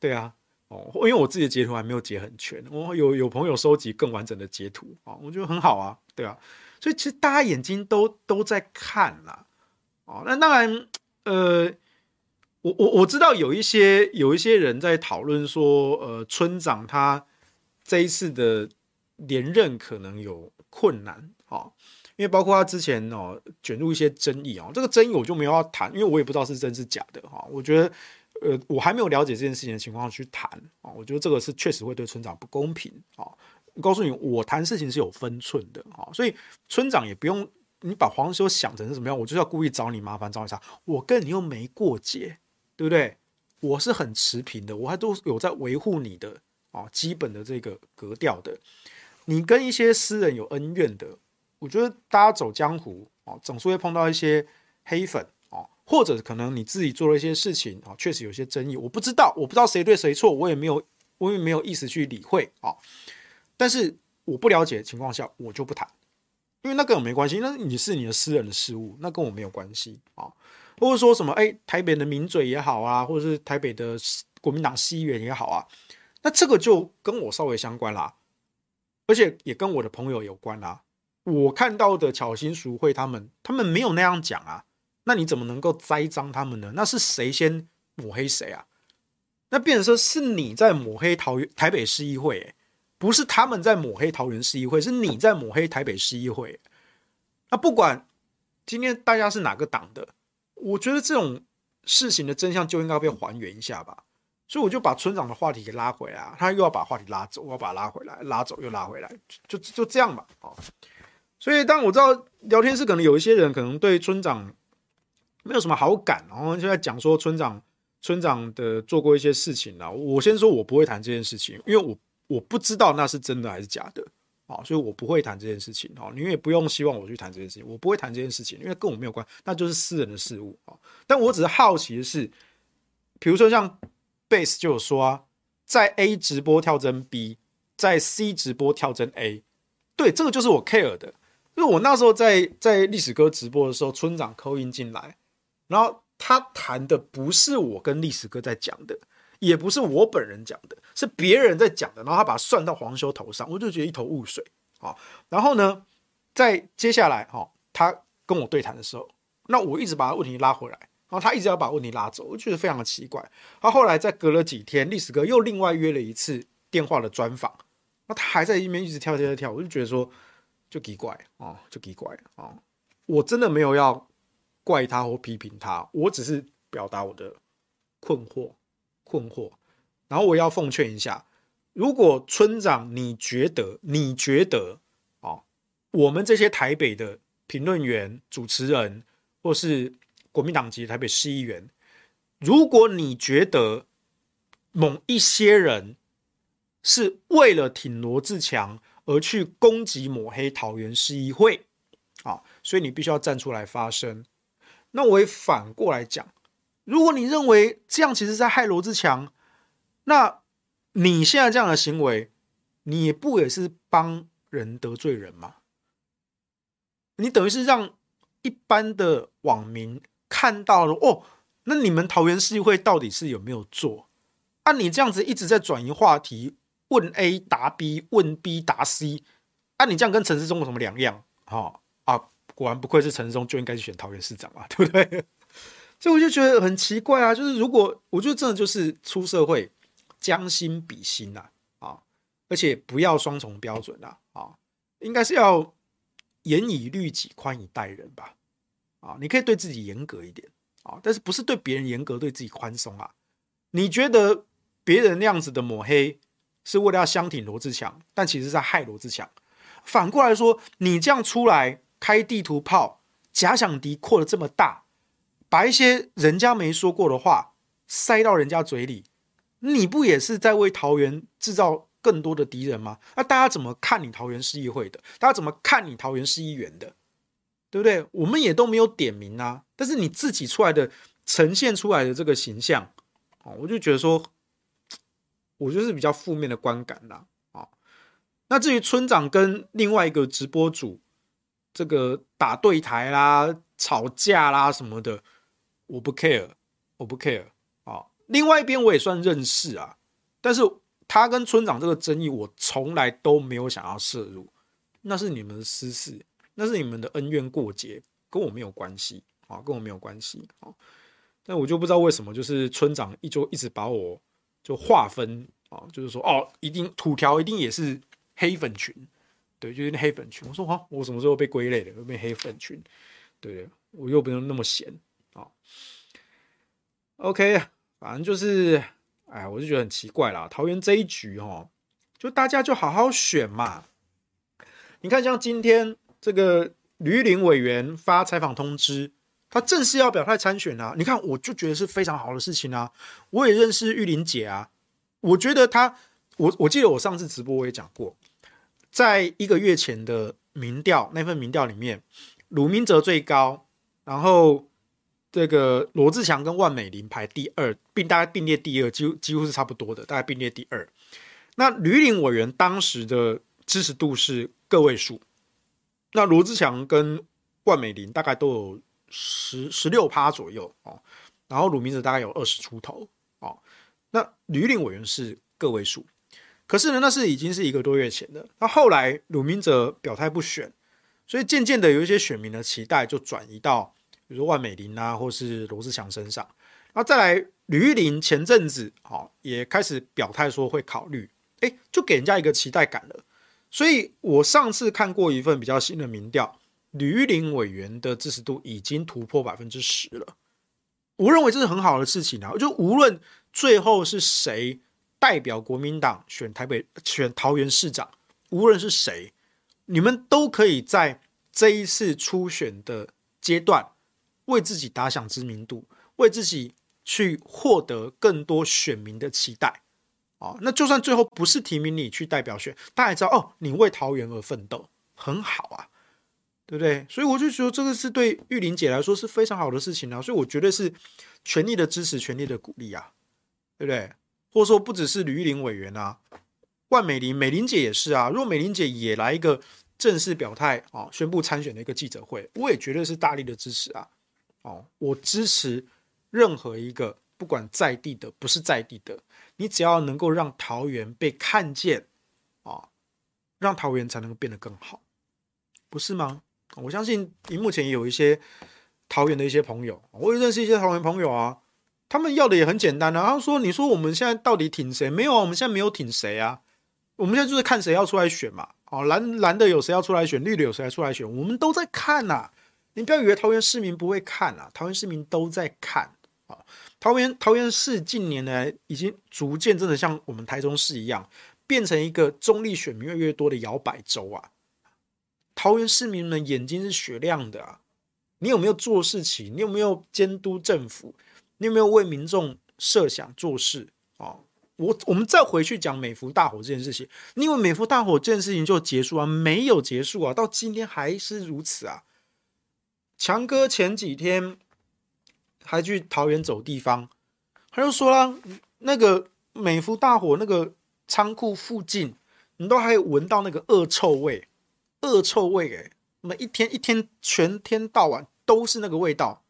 对啊，哦，因为我自己的截图还没有截很全，我有有朋友收集更完整的截图啊，我觉得很好啊，对啊，所以其实大家眼睛都都在看啦，哦，那当然，呃，我我我知道有一些有一些人在讨论说，呃，村长他这一次的。连任可能有困难啊，因为包括他之前哦卷入一些争议哦，这个争议我就没有要谈，因为我也不知道是真是假的哈。我觉得呃，我还没有了解这件事情的情况去谈啊，我觉得这个是确实会对村长不公平啊。告诉你，我谈事情是有分寸的啊，所以村长也不用你把黄修想成是什么样，我就要故意找你麻烦找你啥，我跟你又没过节，对不对？我是很持平的，我还都有在维护你的啊基本的这个格调的。你跟一些私人有恩怨的，我觉得大家走江湖啊，总是会碰到一些黑粉，或者可能你自己做了一些事情啊，确实有些争议。我不知道，我不知道谁对谁错，我也没有，我也没有意思去理会啊。但是我不了解的情况下，我就不谈，因为那跟我没关系，那你是你的私人的事务，那跟我没有关系啊。或者说什么，哎，台北的名嘴也好啊，或者是台北的国民党议员也好啊，那这个就跟我稍微相关啦。而且也跟我的朋友有关啊，我看到的巧心淑惠他们，他们没有那样讲啊，那你怎么能够栽赃他们呢？那是谁先抹黑谁啊？那变成说是你在抹黑桃园台北市议会，不是他们在抹黑桃园市议会，是你在抹黑台北市议会。那不管今天大家是哪个党的，我觉得这种事情的真相就应该被还原一下吧。所以我就把村长的话题给拉回来，他又要把话题拉走，我要把他拉回来，拉走又拉回来，就就，这样吧。啊，所以当我知道聊天室可能有一些人可能对村长没有什么好感，然后就在讲说村长村长的做过一些事情啊。我先说我不会谈这件事情，因为我我不知道那是真的还是假的啊，所以我不会谈这件事情啊。你也不用希望我去谈这件事情，我不会谈这件事情，因为跟我没有关，那就是私人的事物啊。但我只是好奇的是，比如说像。Base 就有说啊，在 A 直播跳针 B，在 C 直播跳针 A，对，这个就是我 care 的。因为我那时候在在历史哥直播的时候，村长扣音进来，然后他谈的不是我跟历史哥在讲的，也不是我本人讲的，是别人在讲的，然后他把算到黄修头上，我就觉得一头雾水啊。然后呢，在接下来哈，他跟我对谈的时候，那我一直把他问题拉回来。然后他一直要把问题拉走，我觉得非常的奇怪。他后来在隔了几天，历史哥又另外约了一次电话的专访，那他还在一边一直跳跳跳跳，我就觉得说就奇怪啊，就奇怪啊。我真的没有要怪他或批评他，我只是表达我的困惑困惑。然后我要奉劝一下，如果村长你觉得你觉得啊，我们这些台北的评论员、主持人或是国民党籍台北市议员，如果你觉得某一些人是为了挺罗志强而去攻击抹黑桃园市议会，啊，所以你必须要站出来发声。那我也反过来讲，如果你认为这样其实在害罗志强，那你现在这样的行为，你不也是帮人得罪人吗？你等于是让一般的网民看到了哦，那你们桃园市议会到底是有没有做？啊，你这样子一直在转移话题。问 A 答 B，问 B 答 C，啊，你这样跟陈时中有什么两样？哈、哦、啊，果然不愧是陈松，就应该去选桃园市长啊，对不对？所以我就觉得很奇怪啊，就是如果我觉得真的就是出社会将心比心呐，啊，而且不要双重标准呐，啊，应该是要严以律己，宽以待人吧，啊，你可以对自己严格一点啊，但是不是对别人严格，对自己宽松啊？你觉得别人那样子的抹黑？是为了要相挺罗志强，但其实是在害罗志强。反过来说，你这样出来开地图炮，假想敌扩得这么大，把一些人家没说过的话塞到人家嘴里，你不也是在为桃园制造更多的敌人吗？那大家怎么看你桃园市议会的？大家怎么看你桃园市议员的？对不对？我们也都没有点名啊，但是你自己出来的呈现出来的这个形象，我就觉得说。我就是比较负面的观感啦，啊，那至于村长跟另外一个直播主这个打对台啦、吵架啦什么的，我不 care，我不 care 啊。另外一边我也算认识啊，但是他跟村长这个争议，我从来都没有想要涉入，那是你们的私事，那是你们的恩怨过节，跟我没有关系啊，跟我没有关系啊。但我就不知道为什么，就是村长一就一直把我。就划分啊，就是说哦，一定土条一定也是黑粉群，对，就是那黑粉群。我说好，我什么时候被归类的？被黑粉群，对对，我又不用那么闲啊。OK，反正就是，哎，我就觉得很奇怪啦。桃园这一局哦，就大家就好好选嘛。你看，像今天这个吕玉玲委员发采访通知。他正式要表态参选啊！你看，我就觉得是非常好的事情啊！我也认识玉玲姐啊，我觉得她，我我记得我上次直播我也讲过，在一个月前的民调那份民调里面，鲁明哲最高，然后这个罗志强跟万美玲排第二，并大概并列第二，几乎几乎是差不多的，大概并列第二。那吕玉玲委员当时的支持度是个位数，那罗志强跟万美玲大概都有。十十六趴左右哦，然后鲁明哲大概有二十出头哦，那吕玉玲委员是个位数，可是呢，那是已经是一个多月前的。那后来鲁明哲表态不选，所以渐渐的有一些选民的期待就转移到比如说万美玲啊，或是罗志祥身上。那再来吕玉玲前阵子哦也开始表态说会考虑，哎，就给人家一个期待感了。所以我上次看过一份比较新的民调。吕玉玲委员的支持度已经突破百分之十了，我认为这是很好的事情啊！就无论最后是谁代表国民党选台北、选桃园市长，无论是谁，你们都可以在这一次初选的阶段为自己打响知名度，为自己去获得更多选民的期待啊！那就算最后不是提名你去代表选，大家也知道哦，你为桃园而奋斗，很好啊！对不对？所以我就觉得这个是对玉玲姐来说是非常好的事情啊，所以我绝对是全力的支持，全力的鼓励啊，对不对？或者说不只是吕玉玲委员啊，万美玲、美玲姐也是啊。如果美玲姐也来一个正式表态啊，宣布参选的一个记者会，我也绝对是大力的支持啊。哦，我支持任何一个不管在地的不是在地的，你只要能够让桃园被看见啊，让桃园才能够变得更好，不是吗？我相信你目前也有一些桃园的一些朋友，我也认识一些桃园朋友啊，他们要的也很简单啊。他说：“你说我们现在到底挺谁？没有啊，我们现在没有挺谁啊，我们现在就是看谁要出来选嘛。哦，蓝蓝的有谁要出来选，绿的有谁要出来选，我们都在看呐。你不要以为桃园市民不会看啊，桃园市民都在看啊。桃园桃园市近年来已经逐渐真的像我们台中市一样，变成一个中立选民越来越多的摇摆州啊。”桃园市民们眼睛是雪亮的啊！你有没有做事情？你有没有监督政府？你有没有为民众设想做事？哦，我我们再回去讲美孚大火这件事情，你以为美孚大火这件事情就结束啊？没有结束啊，到今天还是如此啊。强哥前几天还去桃园走地方，他就说啦，那个美孚大火那个仓库附近，你都还有闻到那个恶臭味，恶臭味诶，那么一天一天全天到晚都是那个味道，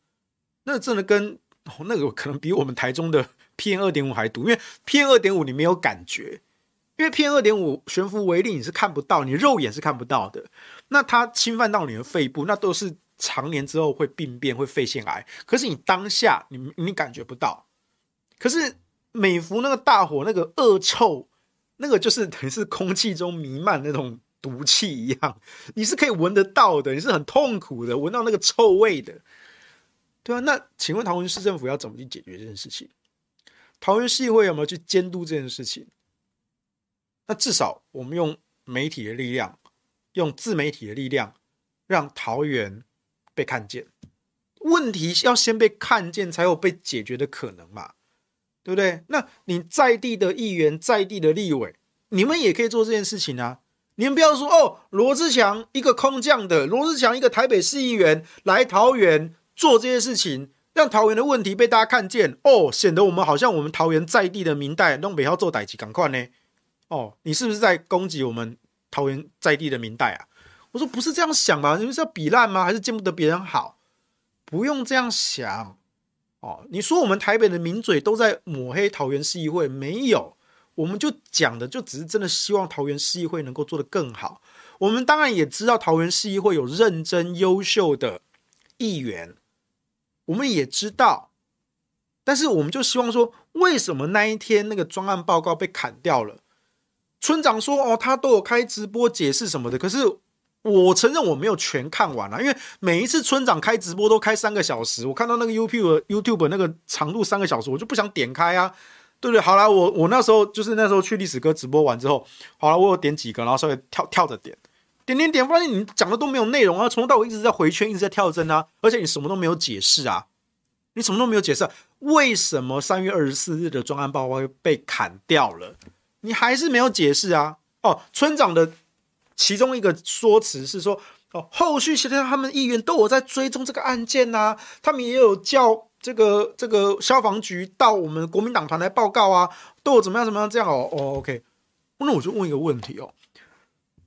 那真的跟哦那个可能比我们台中的。PM 二点五还毒，因为 PM 二点五你没有感觉，因为 PM 二点五悬浮微粒你是看不到，你肉眼是看不到的。那它侵犯到你的肺部，那都是常年之后会病变、会肺腺癌。可是你当下你你感觉不到。可是美孚那个大火那个恶臭，那个就是等于是空气中弥漫那种毒气一样，你是可以闻得到的，你是很痛苦的，闻到那个臭味的。对啊，那请问桃园市政府要怎么去解决这件事情？桃园市议会有没有去监督这件事情？那至少我们用媒体的力量，用自媒体的力量，让桃园被看见。问题要先被看见，才有被解决的可能嘛？对不对？那你在地的议员、在地的立委，你们也可以做这件事情啊！你们不要说哦，罗志强一个空降的，罗志强一个台北市议员来桃园做这些事情。让桃园的问题被大家看见哦，显得我们好像我们桃园在地的民代弄北要做代志，赶快呢！哦，你是不是在攻击我们桃园在地的民代啊？我说不是这样想吧？你们是要比烂吗？还是见不得别人好？不用这样想哦。你说我们台北的名嘴都在抹黑桃园市议会，没有，我们就讲的就只是真的希望桃园市议会能够做得更好。我们当然也知道桃园市议会有认真优秀的议员。我们也知道，但是我们就希望说，为什么那一天那个专案报告被砍掉了？村长说：“哦，他都有开直播解释什么的。”可是我承认我没有全看完啊，因为每一次村长开直播都开三个小时，我看到那个 YouTube YouTube 那个长度三个小时，我就不想点开啊，对不对？好了，我我那时候就是那时候去历史哥直播完之后，好了，我有点几个，然后稍微跳跳着点。点点点，发现你讲的都没有内容啊！从头到尾一直在回圈，一直在跳针啊！而且你什么都没有解释啊！你什么都没有解释啊，为什么三月二十四日的专案报告被砍掉了？你还是没有解释啊！哦，村长的其中一个说辞是说，哦，后续其实他们议员都有在追踪这个案件呐、啊，他们也有叫这个这个消防局到我们国民党团来报告啊，都有怎么样怎么样这样哦哦，OK，那我就问一个问题哦。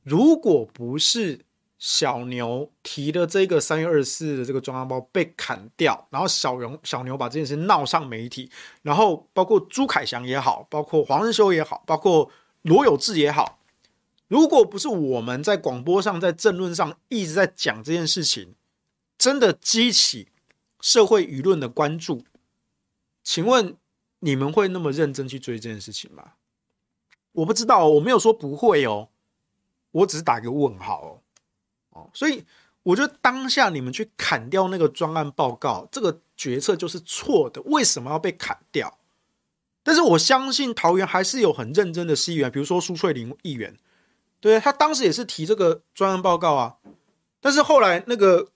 如果不是小牛提的这个三月二十四日的这个专案包被砍掉，然后小牛小牛把这件事闹上媒体，然后包括朱凯翔也好，包括黄仁修也好，包括罗有志也好，如果不是我们在广播上、在政论上一直在讲这件事情，真的激起社会舆论的关注，请问你们会那么认真去追这件事情吗？我不知道，我没有说不会哦。我只是打一个问号哦，哦，所以我觉得当下你们去砍掉那个专案报告，这个决策就是错的。为什么要被砍掉？但是我相信桃园还是有很认真的议员，比如说苏翠玲议员，对，他当时也是提这个专案报告啊。但是后来那个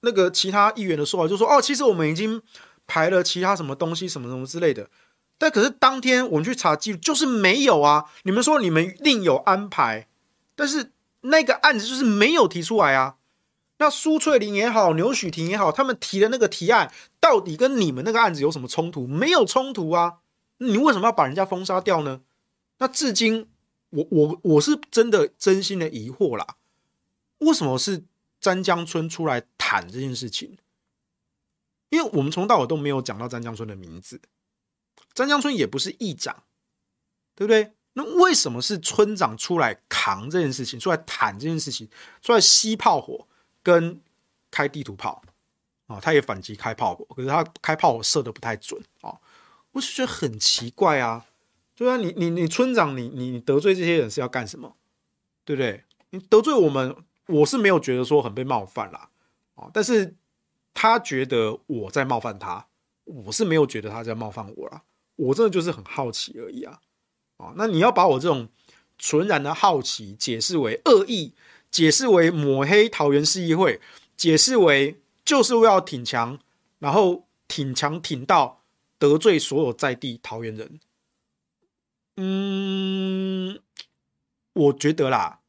那个其他议员的说法就说，哦，其实我们已经排了其他什么东西，什么什么之类的。但可是当天我们去查记录，就是没有啊。你们说你们另有安排。但是那个案子就是没有提出来啊。那苏翠玲也好，牛许婷也好，他们提的那个提案，到底跟你们那个案子有什么冲突？没有冲突啊。你为什么要把人家封杀掉呢？那至今，我我我是真的真心的疑惑啦。为什么是詹江村出来谈这件事情？因为我们从头到尾都没有讲到詹江村的名字，詹江村也不是议长，对不对？那为什么是村长出来扛这件事情，出来谈这件事情，出来吸炮火跟开地图炮啊？他也反击开炮火，可是他开炮火射得不太准啊！我是觉得很奇怪啊！对啊，你你你村长，你你你得罪这些人是要干什么？对不对？你得罪我们，我是没有觉得说很被冒犯啦啊！但是他觉得我在冒犯他，我是没有觉得他在冒犯我啦。我真的就是很好奇而已啊！啊，那你要把我这种纯然的好奇解释为恶意，解释为抹黑桃园市议会，解释为就是为了挺强，然后挺强挺到得罪所有在地桃园人，嗯，我觉得啦，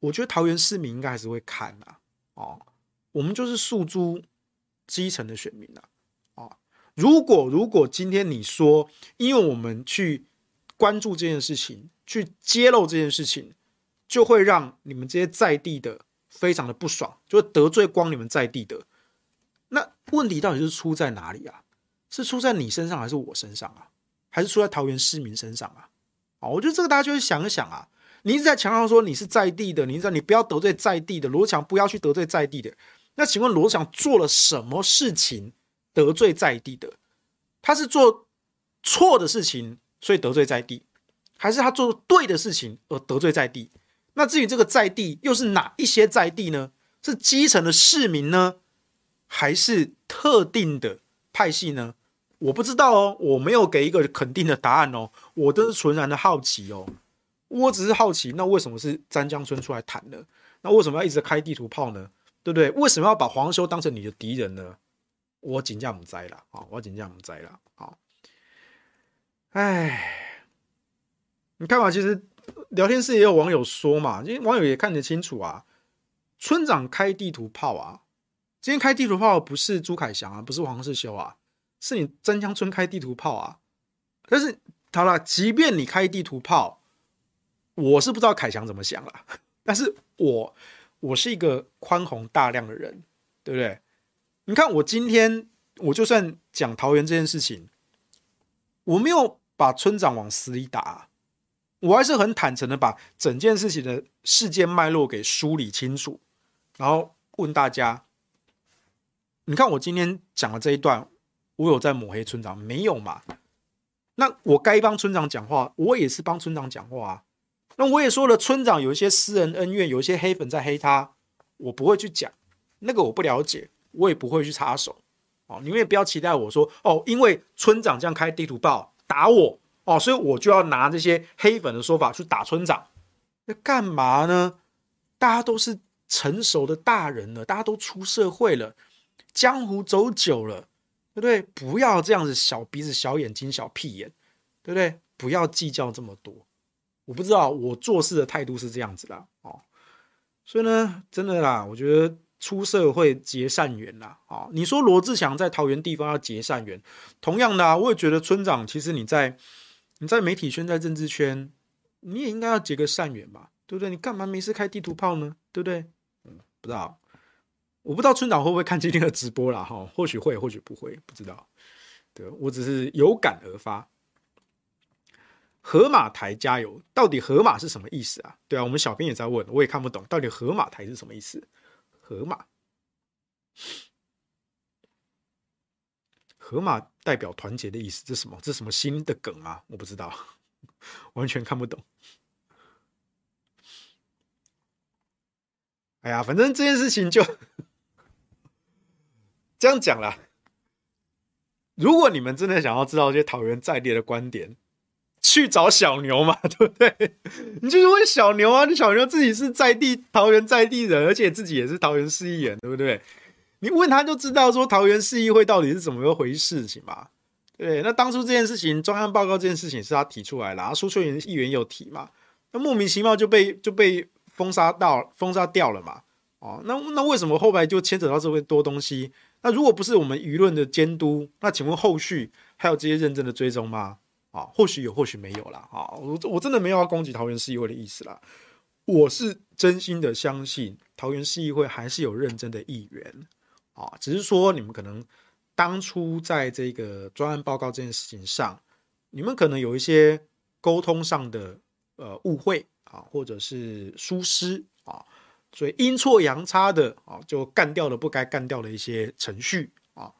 我觉得桃园市民应该还是会看啦。哦，我们就是诉诸基层的选民啦。哦，如果如果今天你说，因为我们去关注这件事情，去揭露这件事情，就会让你们这些在地的非常的不爽，就会得罪光你们在地的。那问题到底是出在哪里啊？是出在你身上还是我身上啊？还是出在桃园市民身上啊？啊，我觉得这个大家就会想一想啊。你一直在强调说你是在地的，你知道你不要得罪在地的，罗强不要去得罪在地的。那请问罗强做了什么事情得罪在地的？他是做错的事情所以得罪在地，还是他做对的事情而得罪在地？那至于这个在地又是哪一些在地呢？是基层的市民呢？还是特定的派系呢？我不知道哦，我没有给一个肯定的答案哦，我都是纯然的好奇哦，我只是好奇，那为什么是詹江村出来谈呢？那为什么要一直开地图炮呢？对不对？为什么要把黄修当成你的敌人呢？我请假不栽了啊，我请假不栽了啊，哎，你看嘛，其实聊天室也有网友说嘛，因为网友也看得清楚啊，村长开地图炮啊。今天开地图炮不是朱凯翔啊，不是黄世修啊，是你真江村开地图炮啊。但是好了，即便你开地图炮，我是不知道凯翔怎么想了。但是我我是一个宽宏大量的人，对不对？你看我今天我就算讲桃园这件事情，我没有把村长往死里打，我还是很坦诚的把整件事情的事件脉络给梳理清楚，然后问大家。你看我今天讲的这一段，我有在抹黑村长没有嘛？那我该帮村长讲话，我也是帮村长讲话啊。那我也说了，村长有一些私人恩怨，有一些黑粉在黑他，我不会去讲那个，我不了解，我也不会去插手。哦，你们也不要期待我说哦，因为村长这样开地图报打我哦，所以我就要拿这些黑粉的说法去打村长。那干嘛呢？大家都是成熟的大人了，大家都出社会了。江湖走久了，对不对？不要这样子，小鼻子、小眼睛、小屁眼，对不对？不要计较这么多。我不知道，我做事的态度是这样子啦，哦。所以呢，真的啦，我觉得出社会结善缘啦，啊。你说罗志祥在桃园地方要结善缘，同样的啊，我也觉得村长其实你在你在媒体圈、在政治圈，你也应该要结个善缘吧，对不对？你干嘛没事开地图炮呢？对不对？嗯，不知道。我不知道村长会不会看今天的直播啦，哈，或许会，或许不会，不知道。对，我只是有感而发。河马台加油！到底河马是什么意思啊？对啊，我们小编也在问，我也看不懂，到底河马台是什么意思？河马，河马代表团结的意思，这是什么？这是什么新的梗啊？我不知道，完全看不懂。哎呀，反正这件事情就。这样讲啦，如果你们真的想要知道这些桃园在地的观点，去找小牛嘛，对不对？你就是问小牛啊，你小牛自己是在地桃园在地人，而且自己也是桃园市议员，对不对？你问他就知道说桃园市议会到底是怎么一回事情嘛。对，那当初这件事情专案报告这件事情是他提出来的，苏翠云议员有提嘛，那莫名其妙就被就被封杀到封杀掉了嘛。哦，那那为什么后来就牵扯到这么多东西？那如果不是我们舆论的监督，那请问后续还有这些认真的追踪吗？啊，或许有，或许没有啦。啊，我我真的没有要攻击桃园市议会的意思啦。我是真心的相信桃园市议会还是有认真的议员啊，只是说你们可能当初在这个专案报告这件事情上，你们可能有一些沟通上的呃误会啊，或者是疏失啊。所以阴错阳差的啊，就干掉了不该干掉的一些程序啊，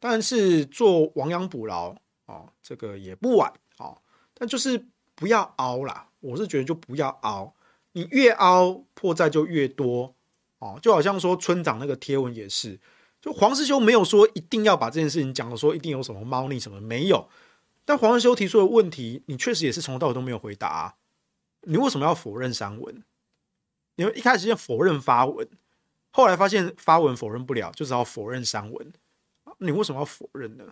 但是做亡羊补牢哦，这个也不晚哦，但就是不要凹啦，我是觉得就不要凹，你越凹破绽就越多哦，就好像说村长那个贴文也是，就黄世修没有说一定要把这件事情讲的说一定有什么猫腻什么没有，但黄世修提出的问题，你确实也是从头到尾都没有回答啊，你为什么要否认删文？因为一开始先否认发文，后来发现发文否认不了，就只好否认删文。你为什么要否认呢？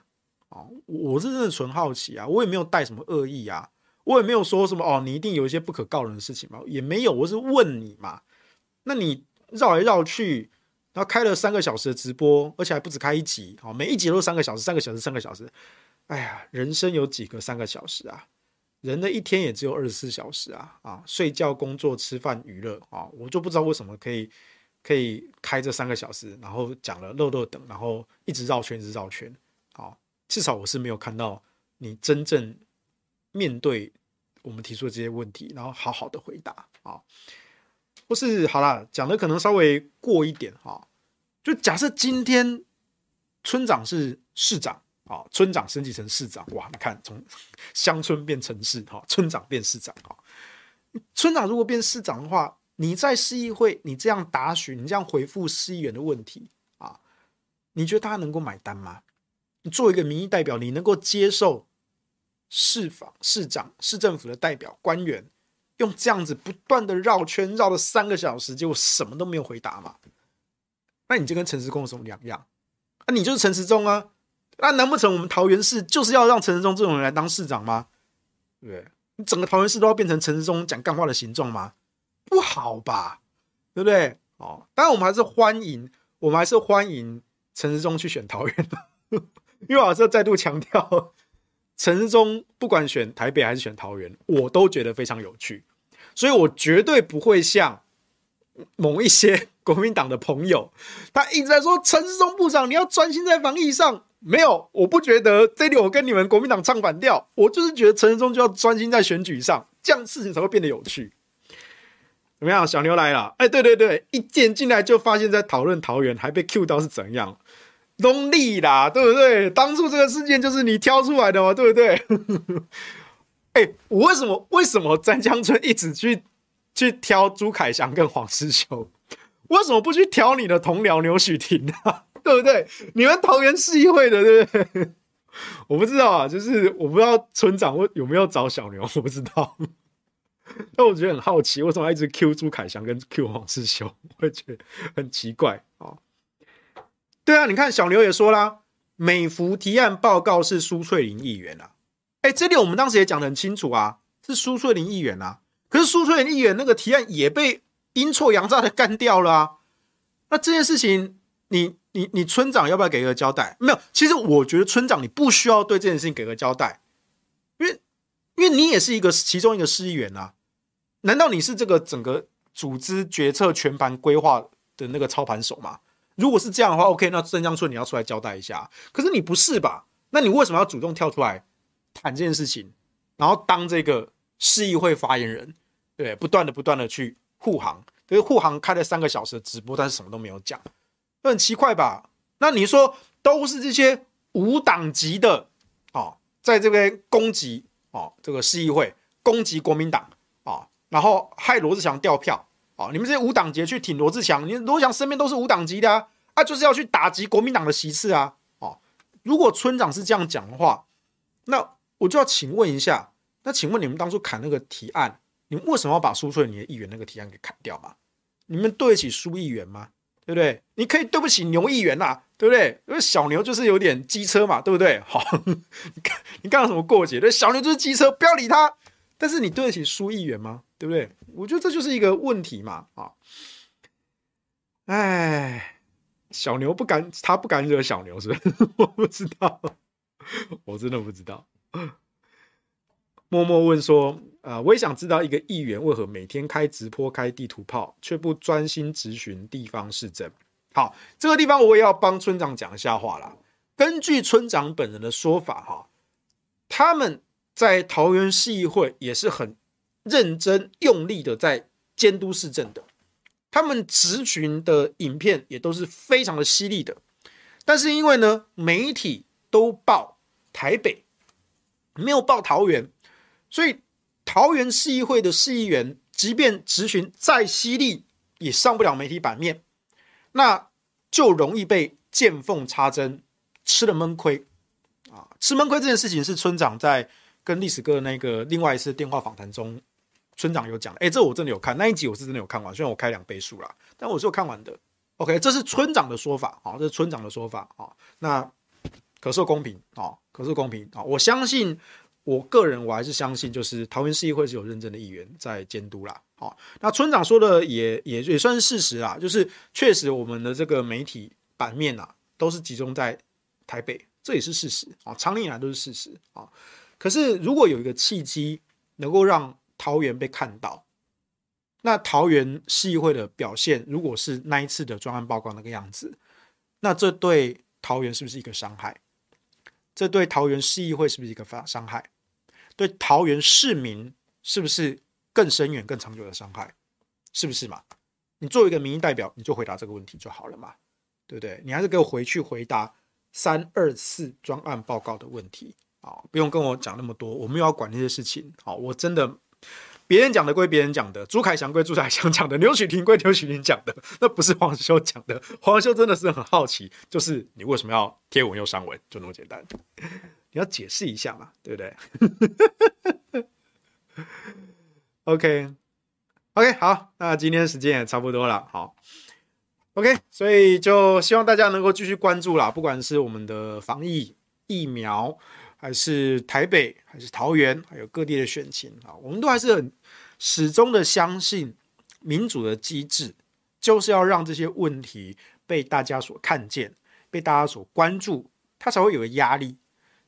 哦，我是真的纯好奇啊，我也没有带什么恶意啊，我也没有说什么哦，你一定有一些不可告人的事情嘛，也没有，我是问你嘛。那你绕来绕去，然后开了三个小时的直播，而且还不止开一集，哦，每一集都三个小时，三个小时，三个小时。哎呀，人生有几个三个小时啊？人的一天也只有二十四小时啊！啊，睡觉、工作、吃饭、娱乐啊，我就不知道为什么可以可以开这三个小时，然后讲了漏漏等，然后一直绕圈，一直绕圈。啊，至少我是没有看到你真正面对我们提出的这些问题，然后好好的回答啊。或是好啦，讲的可能稍微过一点哈。就假设今天村长是市长。啊，村长升级成市长，哇！你看，从乡村变城市，哈，村长变市长，哈。村长如果变市长的话，你在市议会，你这样答询，你这样回复市议员的问题啊，你觉得大家能够买单吗？你作为一个民意代表，你能够接受市长、市长、市政府的代表官员用这样子不断的绕圈绕了三个小时，结果什么都没有回答嘛？那你就跟陈时中有什么两样？啊，你就是陈时中啊！那难不成我们桃园市就是要让陈时中这种人来当市长吗？对，你整个桃园市都要变成陈时中讲干话的形状吗？不好吧，对不对？哦，当然我们还是欢迎，我们还是欢迎陈时中去选桃园，因为我还是要再度强调，陈时中不管选台北还是选桃园，我都觉得非常有趣，所以我绝对不会像某一些国民党的朋友，他一直在说陈时中部长你要专心在防疫上。没有，我不觉得这里我跟你们国民党唱反调，我就是觉得陈时中就要专心在选举上，这样事情才会变得有趣。怎么样，小牛来了？哎，对对对，一见进来就发现，在讨论桃园，还被 Q 到是怎样？东立啦，对不对？当初这个事件就是你挑出来的嘛，对不对？哎，我为什么为什么詹江村一直去去挑朱凯翔跟黄士修？为什么不去挑你的同僚牛煦庭呢？对不对？你们桃园市议会的，对不对？我不知道啊，就是我不知道村长会有没有找小牛，我不知道。但我觉得很好奇，为什么一直 Q 朱凯翔跟 Q 黄士修？我会觉得很奇怪。对啊，你看小牛也说啦，美孚提案报告是苏翠玲议员啊。哎，这里我们当时也讲得很清楚啊，是苏翠玲议员啊。可是苏翠玲议员那个提案也被阴错阳差的干掉了啊。那这件事情，你。你你村长要不要给个交代？没有，其实我觉得村长你不需要对这件事情给个交代，因为因为你也是一个其中一个市议员啊。难道你是这个整个组织决策全盘规划的那个操盘手吗？如果是这样的话，OK，那郑江村你要出来交代一下。可是你不是吧？那你为什么要主动跳出来谈这件事情，然后当这个市议会发言人，对，不断的不断的去护航，这个护航开了三个小时的直播，但是什么都没有讲。很奇怪吧？那你说都是这些无党籍的哦，在这边攻击哦，这个市议会攻击国民党啊、哦，然后害罗志祥掉票、哦！你们这些无党籍去挺罗志强，你罗志强身边都是无党籍的啊，啊，就是要去打击国民党的席次啊！哦，如果村长是这样讲的话，那我就要请问一下，那请问你们当初砍那个提案，你们为什么要把苏翠玲的议员那个提案给砍掉嘛？你们对得起苏议员吗？对不对？你可以对不起牛议员呐，对不对？因为小牛就是有点机车嘛，对不对？好，你看你干了什么过节？对，小牛就是机车，不要理他。但是你对得起苏议员吗？对不对？我觉得这就是一个问题嘛。啊，哎，小牛不敢，他不敢惹小牛，是不是？我不知道，我真的不知道。默默问说。啊、呃，我也想知道一个议员为何每天开直播、开地图炮，却不专心质询地方市政。好，这个地方我也要帮村长讲一下话啦。根据村长本人的说法，哈，他们在桃园市议会也是很认真、用力的在监督市政的。他们质询的影片也都是非常的犀利的。但是因为呢，媒体都报台北，没有报桃园，所以。桃园市议会的市议员，即便质询再犀利，也上不了媒体版面，那就容易被见缝插针，吃了闷亏啊！吃闷亏这件事情是村长在跟历史哥那个另外一次电话访谈中，村长有讲。哎，这我真的有看那一集，我是真的有看完，虽然我开两倍速啦，但我是有看完的。OK，这是村长的说法啊，这是村长的说法啊。那可受公平啊，可受公平啊！我相信。我个人我还是相信，就是桃园市议会是有认真的议员在监督啦。好，那村长说的也也也算是事实啊，就是确实我们的这个媒体版面啊，都是集中在台北，这也是事实啊，长年以来都是事实啊。可是如果有一个契机能够让桃园被看到，那桃园市议会的表现，如果是那一次的专案报告那个样子，那这对桃园是不是一个伤害？这对桃园市议会是不是一个伤伤害？对桃园市民是不是更深远、更长久的伤害？是不是嘛？你作为一个民意代表，你就回答这个问题就好了嘛，对不对？你还是给我回去回答三二四专案报告的问题啊！不用跟我讲那么多，我没有要管那些事情。好，我真的。别人讲的归别人讲的，朱凯翔归朱凯翔讲的，刘许婷归刘许婷讲的，那不是黄修讲的。黄修真的是很好奇，就是你为什么要贴文又删文，就那么简单。你要解释一下嘛，对不对？OK，OK，好，那今天时间也差不多了，好，OK，所以就希望大家能够继续关注啦，不管是我们的防疫疫苗。还是台北，还是桃园，还有各地的选情啊，我们都还是很始终的相信民主的机制，就是要让这些问题被大家所看见，被大家所关注，它才会有压力。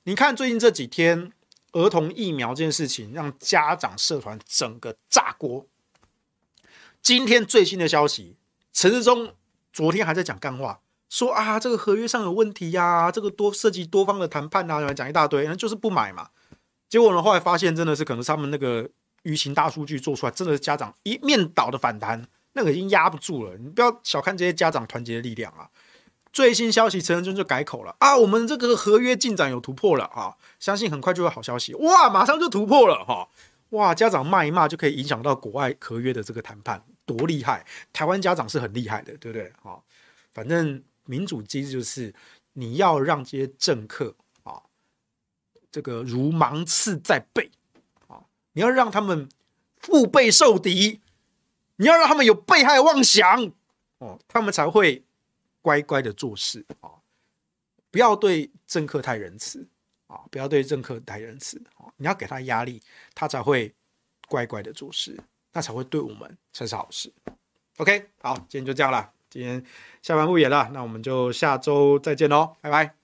你看最近这几天儿童疫苗这件事情，让家长社团整个炸锅。今天最新的消息，陈时中昨天还在讲干话。说啊，这个合约上有问题呀、这个多涉及多方的谈判啊，讲一大堆，那就是不买嘛。结果呢，后来发现真的是可能他们那个舆情大数据做出来，真的是家长一面倒的反弹，那个已经压不住了。你不要小看这些家长团结的力量啊！最新消息，陈时中就改口了啊，我们这个合约进展有突破了啊，相信很快就会好消息。哇，马上就突破了哈！哇，家长骂一骂就可以影响到国外合约的这个谈判，多厉害！台湾家长是很厉害的，对不对？哈，反正。民主机制就是你要让这些政客啊，这个如芒刺在背啊，你要让他们腹背受敌，你要让他们有被害妄想哦，他们才会乖乖的做事啊。不要对政客太仁慈啊，不要对政客太仁慈啊，你要给他压力，他才会乖乖的做事，那才会对我们才是好事。OK，好，今天就这样了。今天下班不演了，那我们就下周再见喽，拜拜。